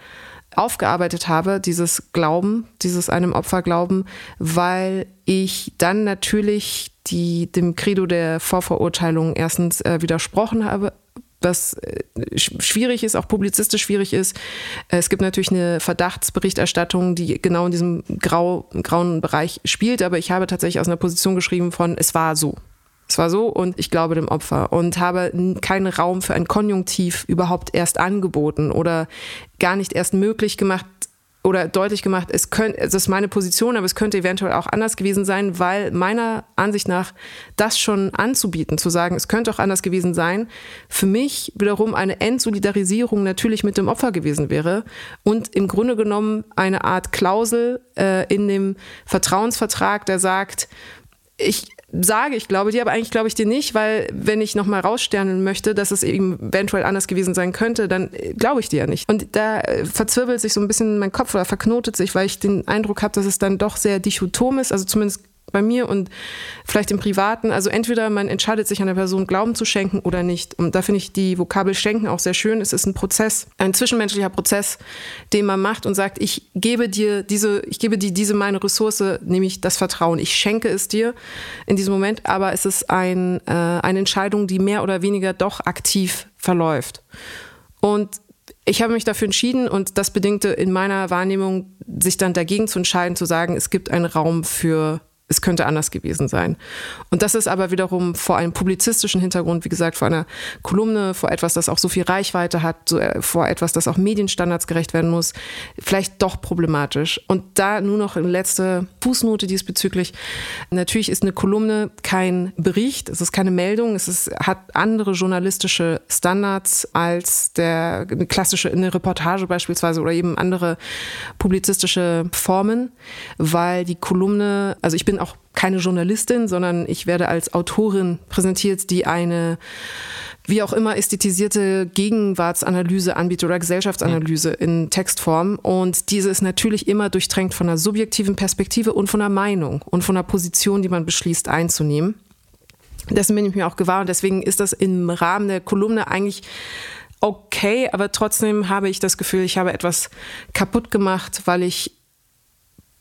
aufgearbeitet habe, dieses Glauben, dieses einem Opfer Glauben, weil ich dann natürlich die, dem Credo der Vorverurteilung erstens äh, widersprochen habe, was äh, schwierig ist, auch publizistisch schwierig ist. Äh, es gibt natürlich eine Verdachtsberichterstattung, die genau in diesem grau, grauen Bereich spielt, aber ich habe tatsächlich aus einer Position geschrieben von, es war so. Es war so und ich glaube dem Opfer und habe keinen Raum für ein Konjunktiv überhaupt erst angeboten oder gar nicht erst möglich gemacht, oder deutlich gemacht, es könnte, es ist meine Position, aber es könnte eventuell auch anders gewesen sein, weil meiner Ansicht nach das schon anzubieten, zu sagen, es könnte auch anders gewesen sein, für mich wiederum eine Entsolidarisierung natürlich mit dem Opfer gewesen wäre und im Grunde genommen eine Art Klausel äh, in dem Vertrauensvertrag, der sagt, ich sage, ich glaube dir, aber eigentlich glaube ich dir nicht, weil wenn ich nochmal raussternen möchte, dass es eben eventuell anders gewesen sein könnte, dann äh, glaube ich dir ja nicht. Und da äh, verzwirbelt sich so ein bisschen mein Kopf oder verknotet sich, weil ich den Eindruck habe, dass es dann doch sehr dichotom ist, also zumindest bei mir und vielleicht im Privaten. Also entweder man entscheidet sich einer Person Glauben zu schenken oder nicht. Und da finde ich die Vokabel schenken auch sehr schön. Es ist ein Prozess, ein zwischenmenschlicher Prozess, den man macht und sagt, ich gebe dir diese, ich gebe dir diese meine Ressource, nämlich das Vertrauen. Ich schenke es dir in diesem Moment, aber es ist ein, äh, eine Entscheidung, die mehr oder weniger doch aktiv verläuft. Und ich habe mich dafür entschieden und das bedingte in meiner Wahrnehmung, sich dann dagegen zu entscheiden, zu sagen, es gibt einen Raum für es könnte anders gewesen sein. Und das ist aber wiederum vor einem publizistischen Hintergrund, wie gesagt, vor einer Kolumne, vor etwas, das auch so viel Reichweite hat, so, äh, vor etwas, das auch Medienstandards gerecht werden muss, vielleicht doch problematisch. Und da nur noch eine letzte Fußnote diesbezüglich. Natürlich ist eine Kolumne kein Bericht, es ist keine Meldung, es ist, hat andere journalistische Standards als der eine klassische eine Reportage beispielsweise oder eben andere publizistische Formen, weil die Kolumne, also ich bin keine Journalistin, sondern ich werde als Autorin präsentiert, die eine wie auch immer ästhetisierte Gegenwartsanalyse anbietet oder Gesellschaftsanalyse in Textform. Und diese ist natürlich immer durchtränkt von einer subjektiven Perspektive und von einer Meinung und von einer Position, die man beschließt einzunehmen. Dessen bin ich mir auch gewahr und deswegen ist das im Rahmen der Kolumne eigentlich okay, aber trotzdem habe ich das Gefühl, ich habe etwas kaputt gemacht, weil ich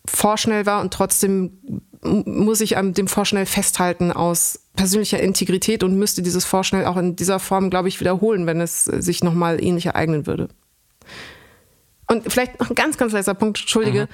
vorschnell war und trotzdem muss ich an dem Vorschnell festhalten aus persönlicher Integrität und müsste dieses Vorschnell auch in dieser Form, glaube ich, wiederholen, wenn es sich nochmal ähnlich ereignen würde. Und vielleicht noch ein ganz, ganz letzter Punkt, entschuldige. Mhm.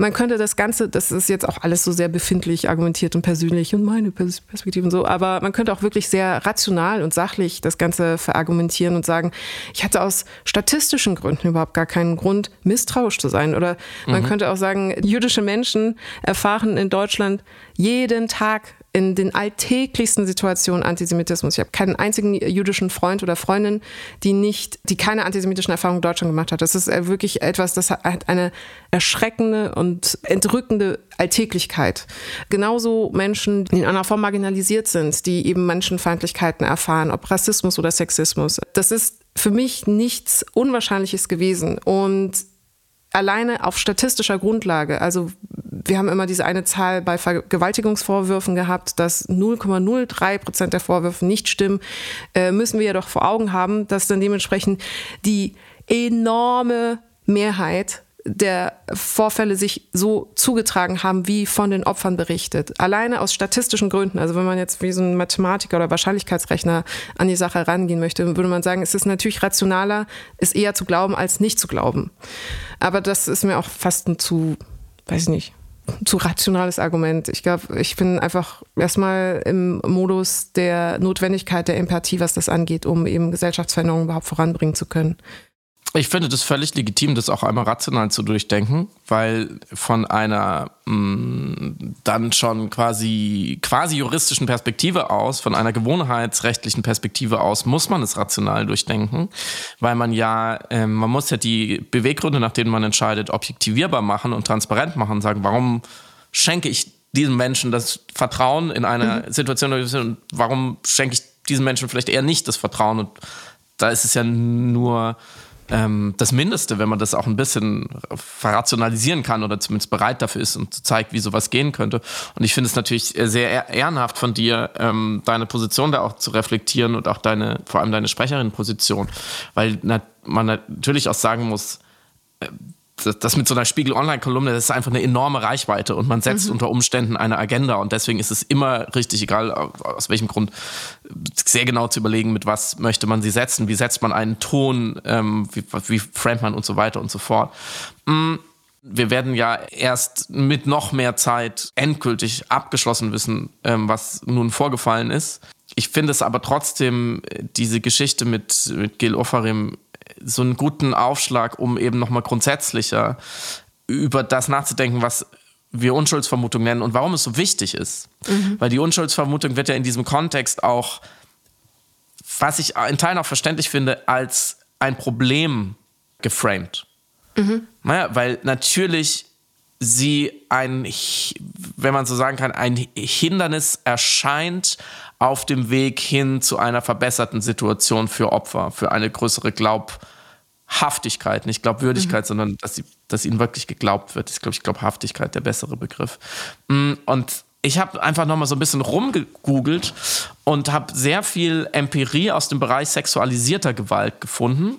Man könnte das Ganze, das ist jetzt auch alles so sehr befindlich argumentiert und persönlich und meine Perspektive und so, aber man könnte auch wirklich sehr rational und sachlich das Ganze verargumentieren und sagen, ich hatte aus statistischen Gründen überhaupt gar keinen Grund, misstrauisch zu sein. Oder man mhm. könnte auch sagen, jüdische Menschen erfahren in Deutschland jeden Tag in den alltäglichsten Situationen Antisemitismus. Ich habe keinen einzigen jüdischen Freund oder Freundin, die nicht, die keine antisemitischen Erfahrungen in Deutschland gemacht hat. Das ist äh, wirklich etwas, das hat eine erschreckende und entrückende Alltäglichkeit. Genauso Menschen, die in einer Form marginalisiert sind, die eben Menschenfeindlichkeiten erfahren, ob Rassismus oder Sexismus. Das ist für mich nichts Unwahrscheinliches gewesen. Und alleine auf statistischer Grundlage, also wir haben immer diese eine Zahl bei Vergewaltigungsvorwürfen gehabt, dass 0,03 Prozent der Vorwürfe nicht stimmen, äh, müssen wir ja doch vor Augen haben, dass dann dementsprechend die enorme Mehrheit der Vorfälle sich so zugetragen haben, wie von den Opfern berichtet. Alleine aus statistischen Gründen, also wenn man jetzt wie so ein Mathematiker oder Wahrscheinlichkeitsrechner an die Sache rangehen möchte, würde man sagen, es ist natürlich rationaler, es eher zu glauben, als nicht zu glauben. Aber das ist mir auch fast ein zu, weiß ich nicht, zu rationales Argument. Ich glaube, ich bin einfach erstmal im Modus der Notwendigkeit der Empathie, was das angeht, um eben Gesellschaftsveränderungen überhaupt voranbringen zu können. Ich finde das völlig legitim, das auch einmal rational zu durchdenken, weil von einer mh, mm, dann schon quasi quasi juristischen Perspektive aus, von einer gewohnheitsrechtlichen Perspektive aus, muss man es rational durchdenken, weil man ja, äh, man muss ja die Beweggründe, nach denen man entscheidet, objektivierbar machen und transparent machen und sagen, warum schenke ich diesem Menschen das Vertrauen in einer mhm. Situation warum schenke ich diesen Menschen vielleicht eher nicht das Vertrauen und da ist es ja nur ähm, das Mindeste, wenn man das auch ein bisschen verrationalisieren kann oder zumindest bereit dafür ist und zeigt, wie sowas gehen könnte. Und ich finde es natürlich sehr ehrenhaft von dir, ähm, deine Position da auch zu reflektieren und auch deine, vor allem deine Sprecherin-Position, weil man natürlich auch sagen muss, äh, das mit so einer Spiegel Online-Kolumne, das ist einfach eine enorme Reichweite und man setzt mhm. unter Umständen eine Agenda und deswegen ist es immer richtig, egal aus welchem Grund, sehr genau zu überlegen, mit was möchte man sie setzen, wie setzt man einen Ton, ähm, wie, wie framet man und so weiter und so fort. Mhm. Wir werden ja erst mit noch mehr Zeit endgültig abgeschlossen wissen, ähm, was nun vorgefallen ist. Ich finde es aber trotzdem, äh, diese Geschichte mit, mit Gil Ofarim so einen guten Aufschlag, um eben nochmal grundsätzlicher über das nachzudenken, was wir Unschuldsvermutung nennen und warum es so wichtig ist. Mhm. Weil die Unschuldsvermutung wird ja in diesem Kontext auch, was ich in Teilen auch verständlich finde, als ein Problem geframed. Mhm. Naja, weil natürlich sie ein, wenn man so sagen kann, ein Hindernis erscheint auf dem Weg hin zu einer verbesserten Situation für Opfer, für eine größere Glaubhaftigkeit, nicht Glaubwürdigkeit, mhm. sondern dass, sie, dass ihnen wirklich geglaubt wird. Ich glaube, ich Glaubhaftigkeit der bessere Begriff. Mm, und ich habe einfach noch mal so ein bisschen rumgegoogelt und habe sehr viel Empirie aus dem Bereich sexualisierter Gewalt gefunden.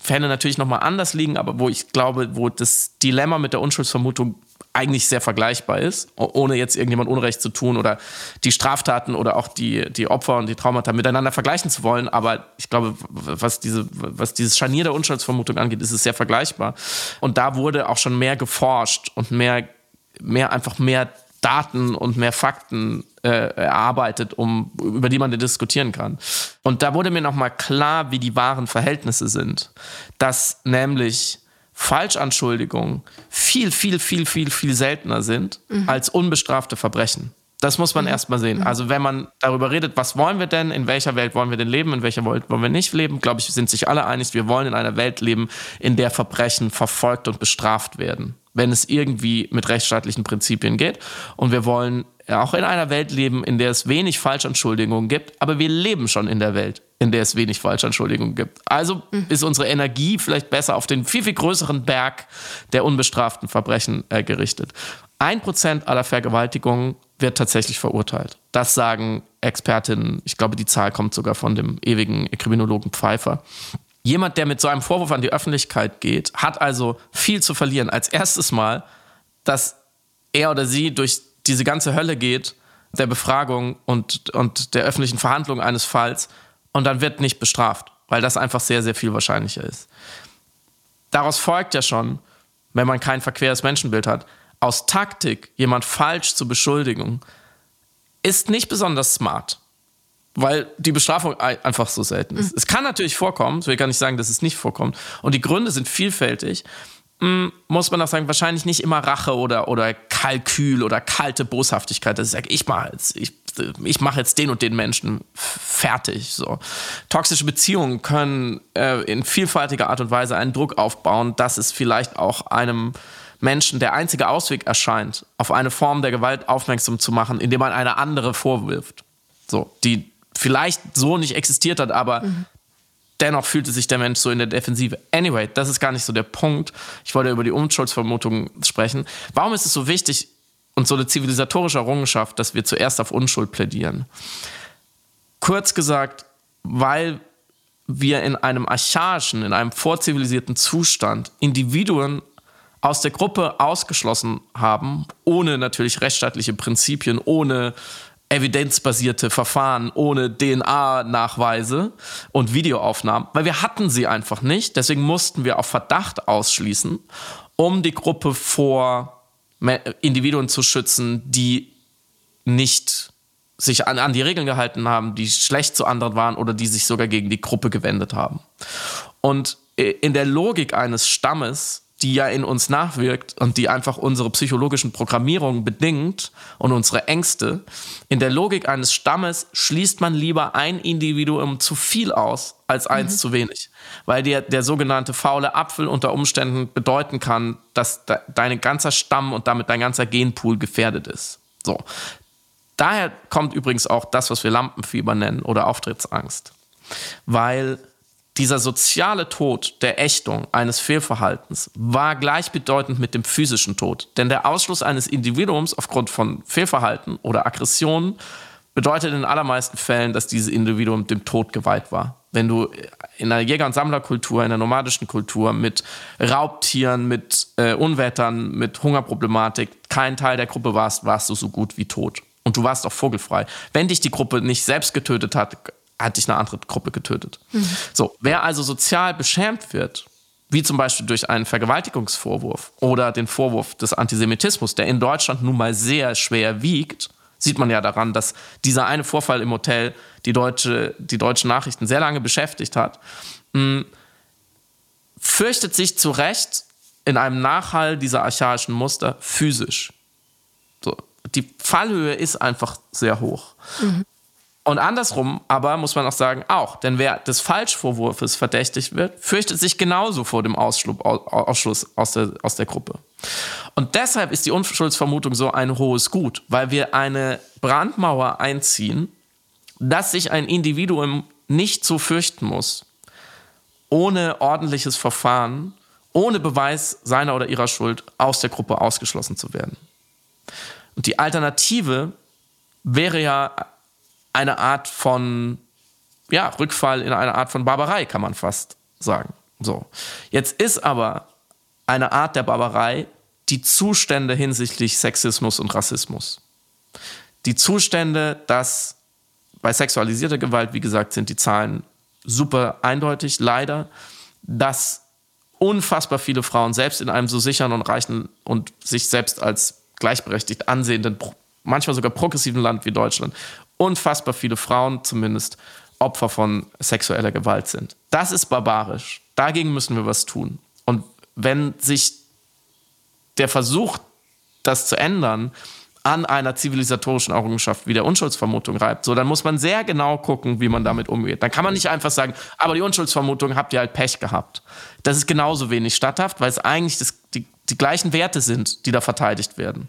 Fände natürlich noch mal anders liegen, aber wo ich glaube, wo das Dilemma mit der Unschuldsvermutung eigentlich sehr vergleichbar ist, ohne jetzt irgendjemand Unrecht zu tun oder die Straftaten oder auch die, die Opfer und die Traumata miteinander vergleichen zu wollen. Aber ich glaube, was, diese, was dieses Scharnier der Unschuldsvermutung angeht, ist es sehr vergleichbar. Und da wurde auch schon mehr geforscht und mehr, mehr einfach mehr Daten und mehr Fakten äh, erarbeitet, um, über die man diskutieren kann. Und da wurde mir nochmal klar, wie die wahren Verhältnisse sind. Dass nämlich Falschanschuldigungen viel, viel, viel, viel, viel seltener sind mhm. als unbestrafte Verbrechen. Das muss man mhm. erstmal sehen. Mhm. Also wenn man darüber redet, was wollen wir denn, in welcher Welt wollen wir denn leben, in welcher Welt wollen wir nicht leben, glaube ich, sind sich alle einig, wir wollen in einer Welt leben, in der Verbrechen verfolgt und bestraft werden, wenn es irgendwie mit rechtsstaatlichen Prinzipien geht. Und wir wollen auch in einer Welt leben, in der es wenig Falschanschuldigungen gibt, aber wir leben schon in der Welt, in der es wenig Falschanschuldigungen gibt. Also mhm. ist unsere Energie vielleicht besser auf den viel, viel größeren Berg der unbestraften Verbrechen äh, gerichtet. Ein Prozent aller Vergewaltigungen wird tatsächlich verurteilt. Das sagen Expertinnen. Ich glaube, die Zahl kommt sogar von dem ewigen Kriminologen Pfeiffer. Jemand, der mit so einem Vorwurf an die Öffentlichkeit geht, hat also viel zu verlieren. Als erstes Mal, dass er oder sie durch diese ganze Hölle geht, der Befragung und, und der öffentlichen Verhandlung eines Falls und dann wird nicht bestraft, weil das einfach sehr, sehr viel wahrscheinlicher ist. Daraus folgt ja schon, wenn man kein verqueres Menschenbild hat, aus Taktik jemand falsch zu beschuldigen, ist nicht besonders smart, weil die Bestrafung einfach so selten ist. Mhm. Es kann natürlich vorkommen, ich will gar nicht sagen, dass es nicht vorkommt, und die Gründe sind vielfältig. Hm, muss man auch sagen, wahrscheinlich nicht immer Rache oder, oder Kalkül oder kalte Boshaftigkeit, dass ich sage, ich mache jetzt, ich, ich mache jetzt den und den Menschen fertig. So. Toxische Beziehungen können äh, in vielfältiger Art und Weise einen Druck aufbauen, dass es vielleicht auch einem Menschen der einzige Ausweg erscheint, auf eine Form der Gewalt aufmerksam zu machen, indem man eine andere vorwirft. So, die vielleicht so nicht existiert hat, aber mhm dennoch fühlte sich der Mensch so in der Defensive. Anyway, das ist gar nicht so der Punkt. Ich wollte über die Unschuldsvermutung sprechen. Warum ist es so wichtig und so eine zivilisatorische Errungenschaft, dass wir zuerst auf Unschuld plädieren? Kurz gesagt, weil wir in einem archaischen, in einem vorzivilisierten Zustand Individuen aus der Gruppe ausgeschlossen haben, ohne natürlich rechtsstaatliche Prinzipien, ohne evidenzbasierte Verfahren ohne DNA-Nachweise und Videoaufnahmen, weil wir hatten sie einfach nicht. Deswegen mussten wir auf Verdacht ausschließen, um die Gruppe vor Individuen zu schützen, die nicht sich an, an die Regeln gehalten haben, die schlecht zu anderen waren oder die sich sogar gegen die Gruppe gewendet haben. Und äh, in der Logik eines Stammes die ja in uns nachwirkt und die einfach unsere psychologischen Programmierungen bedingt und unsere Ängste. In der Logik eines Stammes schließt man lieber ein Individuum zu viel aus als eins mhm. zu wenig. Weil der, der sogenannte faule Apfel unter Umständen bedeuten kann, dass de, dein ganzer Stamm und damit dein ganzer Genpool gefährdet ist. So. Daher kommt übrigens auch das, was wir Lampenfieber nennen oder Auftrittsangst. Weil dieser soziale Tod der Ächtung eines Fehlverhaltens war gleichbedeutend mit dem physischen Tod. Denn der Ausschluss eines Individuums aufgrund von Fehlverhalten oder Aggressionen bedeutet in allermeisten Fällen, dass dieses Individuum dem Tod geweiht war. Wenn du in einer Jäger- und Sammlerkultur, in einer nomadischen Kultur mit Raubtieren, mit äh, Unwettern, mit Hungerproblematik kein Teil der Gruppe warst, warst du so gut wie tot. Und du warst auch vogelfrei. Wenn dich die Gruppe nicht selbst getötet hat, hat dich eine andere Gruppe getötet. Mhm. So, wer also sozial beschämt wird, wie zum Beispiel durch einen Vergewaltigungsvorwurf oder den Vorwurf des Antisemitismus, der in Deutschland nun mal sehr schwer wiegt, sieht man ja daran, dass dieser eine Vorfall im Hotel die, deutsche, die deutschen Nachrichten sehr lange beschäftigt hat, hm, fürchtet sich zu Recht in einem Nachhall dieser archaischen Muster physisch. So, die Fallhöhe ist einfach sehr hoch. Mhm. Und andersrum aber muss man auch sagen, auch, denn wer des Falschvorwurfs verdächtigt wird, fürchtet sich genauso vor dem Ausschluss aus der, aus der Gruppe. Und deshalb ist die Unschuldsvermutung so ein hohes Gut, weil wir eine Brandmauer einziehen, dass sich ein Individuum nicht so fürchten muss, ohne ordentliches Verfahren, ohne Beweis seiner oder ihrer Schuld aus der Gruppe ausgeschlossen zu werden. Und die Alternative wäre ja eine Art von ja, Rückfall in eine Art von Barbarei, kann man fast sagen. So. Jetzt ist aber eine Art der Barbarei die Zustände hinsichtlich Sexismus und Rassismus. Die Zustände, dass bei sexualisierter Gewalt, wie gesagt, sind die Zahlen super eindeutig, leider, dass unfassbar viele Frauen selbst in einem so sicheren und reichen und sich selbst als gleichberechtigt ansehenden, manchmal sogar progressiven Land wie Deutschland unfassbar viele Frauen zumindest Opfer von sexueller Gewalt sind. Das ist barbarisch. Dagegen müssen wir was tun. Und wenn sich der Versuch, das zu ändern, an einer zivilisatorischen Errungenschaft wie der Unschuldsvermutung reibt, so dann muss man sehr genau gucken, wie man damit umgeht. Dann kann man nicht einfach sagen, aber die Unschuldsvermutung habt ihr halt Pech gehabt. Das ist genauso wenig statthaft, weil es eigentlich das, die, die gleichen Werte sind, die da verteidigt werden.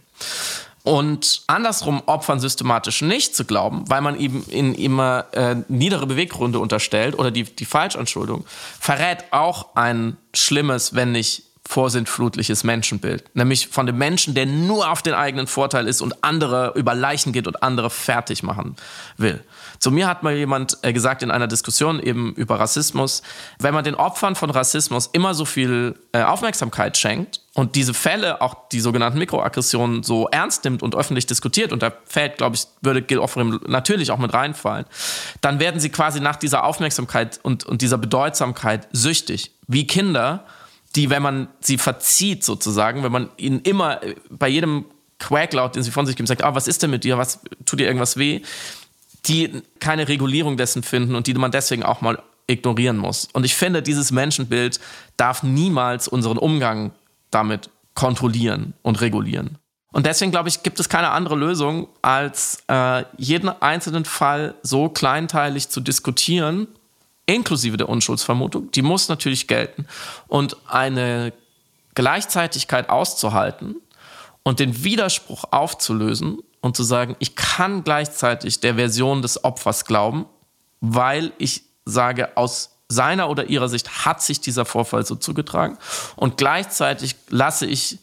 Und andersrum Opfern systematisch nicht zu glauben, weil man ihm in immer äh, niedere Beweggründe unterstellt oder die, die Falschantschuldung, verrät auch ein schlimmes, wenn nicht vorsintflutliches Menschenbild. Nämlich von dem Menschen, der nur auf den eigenen Vorteil ist und andere über Leichen geht und andere fertig machen will. Zu mir hat mal jemand äh, gesagt in einer Diskussion eben über Rassismus, wenn man den Opfern von Rassismus immer so viel äh, Aufmerksamkeit schenkt und diese Fälle, auch die sogenannten Mikroaggressionen, so ernst nimmt und öffentlich diskutiert, und da fällt, glaube ich, würde Gil Offrim natürlich auch mit reinfallen, dann werden sie quasi nach dieser Aufmerksamkeit und, und dieser Bedeutsamkeit süchtig. Wie Kinder, die, wenn man sie verzieht sozusagen, wenn man ihnen immer äh, bei jedem Quacklaut, den sie von sich geben, sagt, ah, was ist denn mit dir, was tut dir irgendwas weh, die keine Regulierung dessen finden und die man deswegen auch mal ignorieren muss. Und ich finde, dieses Menschenbild darf niemals unseren Umgang damit kontrollieren und regulieren. Und deswegen glaube ich, gibt es keine andere Lösung, als äh, jeden einzelnen Fall so kleinteilig zu diskutieren, inklusive der Unschuldsvermutung. Die muss natürlich gelten. Und eine Gleichzeitigkeit auszuhalten und den Widerspruch aufzulösen und zu sagen, ich kann gleichzeitig der Version des Opfers glauben, weil ich sage, aus seiner oder ihrer Sicht hat sich dieser Vorfall so zugetragen und gleichzeitig lasse ich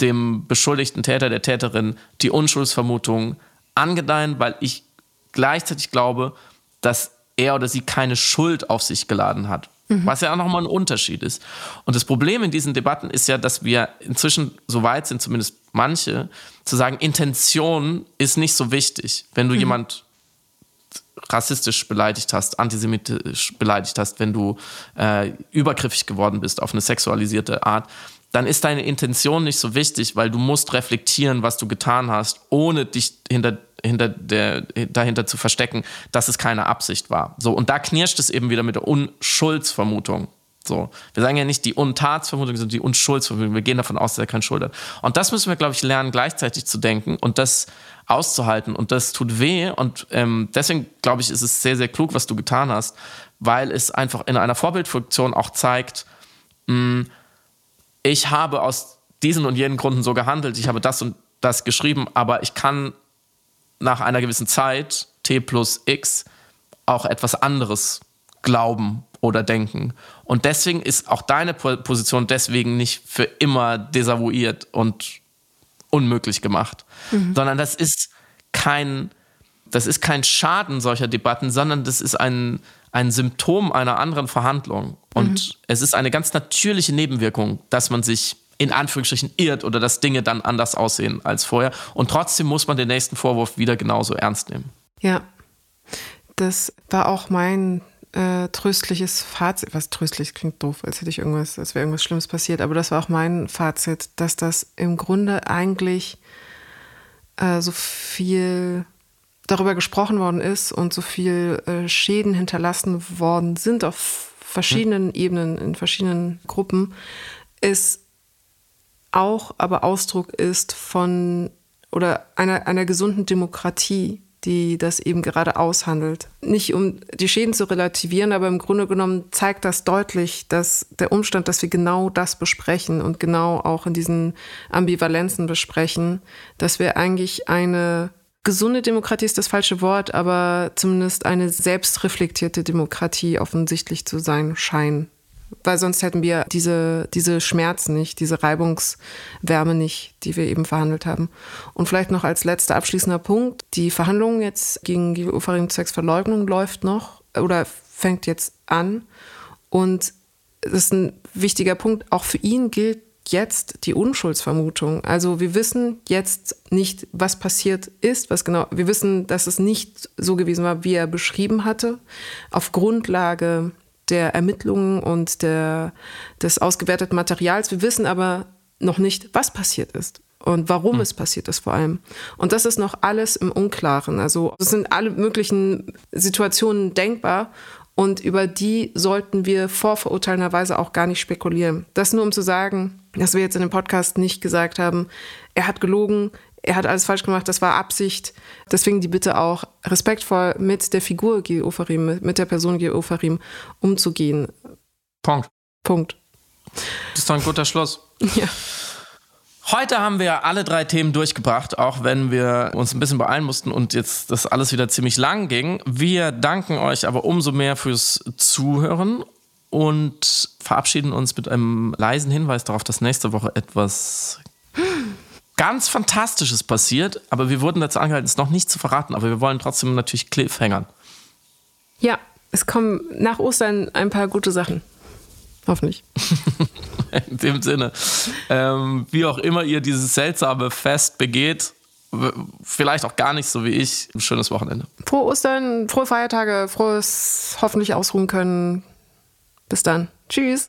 dem beschuldigten Täter, der Täterin die Unschuldsvermutung angedeihen, weil ich gleichzeitig glaube, dass er oder sie keine Schuld auf sich geladen hat. Mhm. Was ja auch nochmal ein Unterschied ist. Und das Problem in diesen Debatten ist ja, dass wir inzwischen so weit sind, zumindest manche, zu sagen, Intention ist nicht so wichtig. Wenn du mhm. jemand rassistisch beleidigt hast, antisemitisch beleidigt hast, wenn du äh, übergriffig geworden bist auf eine sexualisierte Art, dann ist deine Intention nicht so wichtig, weil du musst reflektieren, was du getan hast, ohne dich hinter, hinter der, dahinter zu verstecken, dass es keine Absicht war. So, und da knirscht es eben wieder mit der Unschuldsvermutung. So. Wir sagen ja nicht die Untatsvermutung, sondern die Unschuldsvermutung. Wir gehen davon aus, dass er keine Schuld hat. Und das müssen wir, glaube ich, lernen, gleichzeitig zu denken und das auszuhalten. Und das tut weh. Und ähm, deswegen, glaube ich, ist es sehr, sehr klug, was du getan hast, weil es einfach in einer Vorbildfunktion auch zeigt, mh, hm, ich habe aus diesen und jenen Gründen so gehandelt, ich habe das und das geschrieben, aber ich kann nach einer gewissen Zeit, T plus X, auch etwas anderes glauben oder denken. Und deswegen ist auch deine Position deswegen nicht für immer desavouiert und unmöglich gemacht, mhm. sondern das ist kein, das ist kein Schaden solcher Debatten, sondern das ist ein, ein Symptom einer anderen Verhandlung. Und mhm. es ist eine ganz natürliche Nebenwirkung, dass man sich in Anführungsstrichen irrt oder dass Dinge dann anders aussehen als vorher. Und trotzdem muss man den nächsten Vorwurf wieder genauso ernst nehmen. Ja, das war auch mein äh, tröstliches Fazit. Was tröstlich klingt doof, als hätte ich irgendwas, als wäre irgendwas Schlimmes passiert. Aber das war auch mein Fazit, dass das im Grunde eigentlich äh, so viel darüber gesprochen worden ist und so viel äh, Schäden hinterlassen worden sind auf verschiedenen hm. Ebenen, in verschiedenen Gruppen, ist auch aber Ausdruck ist von oder einer, einer gesunden Demokratie, die das eben gerade aushandelt. Nicht um die Schäden zu relativieren, aber im Grunde genommen zeigt das deutlich, dass der Umstand, dass wir genau das besprechen und genau auch in diesen Ambivalenzen besprechen, dass wir eigentlich eine gesunde Demokratie ist das falsche Wort, aber zumindest eine selbstreflektierte Demokratie offensichtlich zu sein scheinen weil sonst hätten wir diese, diese Schmerzen nicht, diese Reibungswärme nicht, die wir eben verhandelt haben. Und vielleicht noch als letzter abschließender Punkt, die Verhandlung jetzt gegen die Uferin Sexverleugnung läuft noch oder fängt jetzt an. Und das ist ein wichtiger Punkt. Auch für ihn gilt jetzt die Unschuldsvermutung. Also wir wissen jetzt nicht, was passiert ist, was genau. Wir wissen, dass es nicht so gewesen war, wie er beschrieben hatte. Auf Grundlage der Ermittlungen und der, des ausgewerteten Materials. Wir wissen aber noch nicht, was passiert ist und warum mhm. es passiert ist vor allem. Und das ist noch alles im Unklaren. Also es sind alle möglichen Situationen denkbar und über die sollten wir vorverurteilenderweise auch gar nicht spekulieren. Das nur um zu sagen, dass wir jetzt in dem Podcast nicht gesagt haben, er hat gelogen, er hat alles falsch gemacht, das war Absicht. Deswegen die Bitte auch, respektvoll mit der Figur Gil Ofarim, mit der Person Gil Ofarim umzugehen. Punkt. Punkt. Das ist doch ein guter Schluss. Ja. Heute haben wir alle drei Themen durchgebracht, auch wenn wir uns ein bisschen beeilen mussten und jetzt das alles wieder ziemlich lang ging. Wir danken euch aber umso mehr fürs Zuhören und verabschieden uns mit einem leisen Hinweis darauf, dass nächste Woche etwas ganz Fantastisches passiert, aber wir wurden dazu angehalten, es noch nicht zu verraten, aber wir wollen trotzdem natürlich Cliffhangern. Ja, es kommen nach Ostern ein paar gute Sachen. Hoffentlich. In dem Sinne. Ähm, wie auch immer ihr dieses seltsame Fest begeht, vielleicht auch gar nicht so wie ich, ein schönes Wochenende. Frohe Ostern, frohe Feiertage, frohes hoffentlich ausruhen können. Bis dann. Tschüss.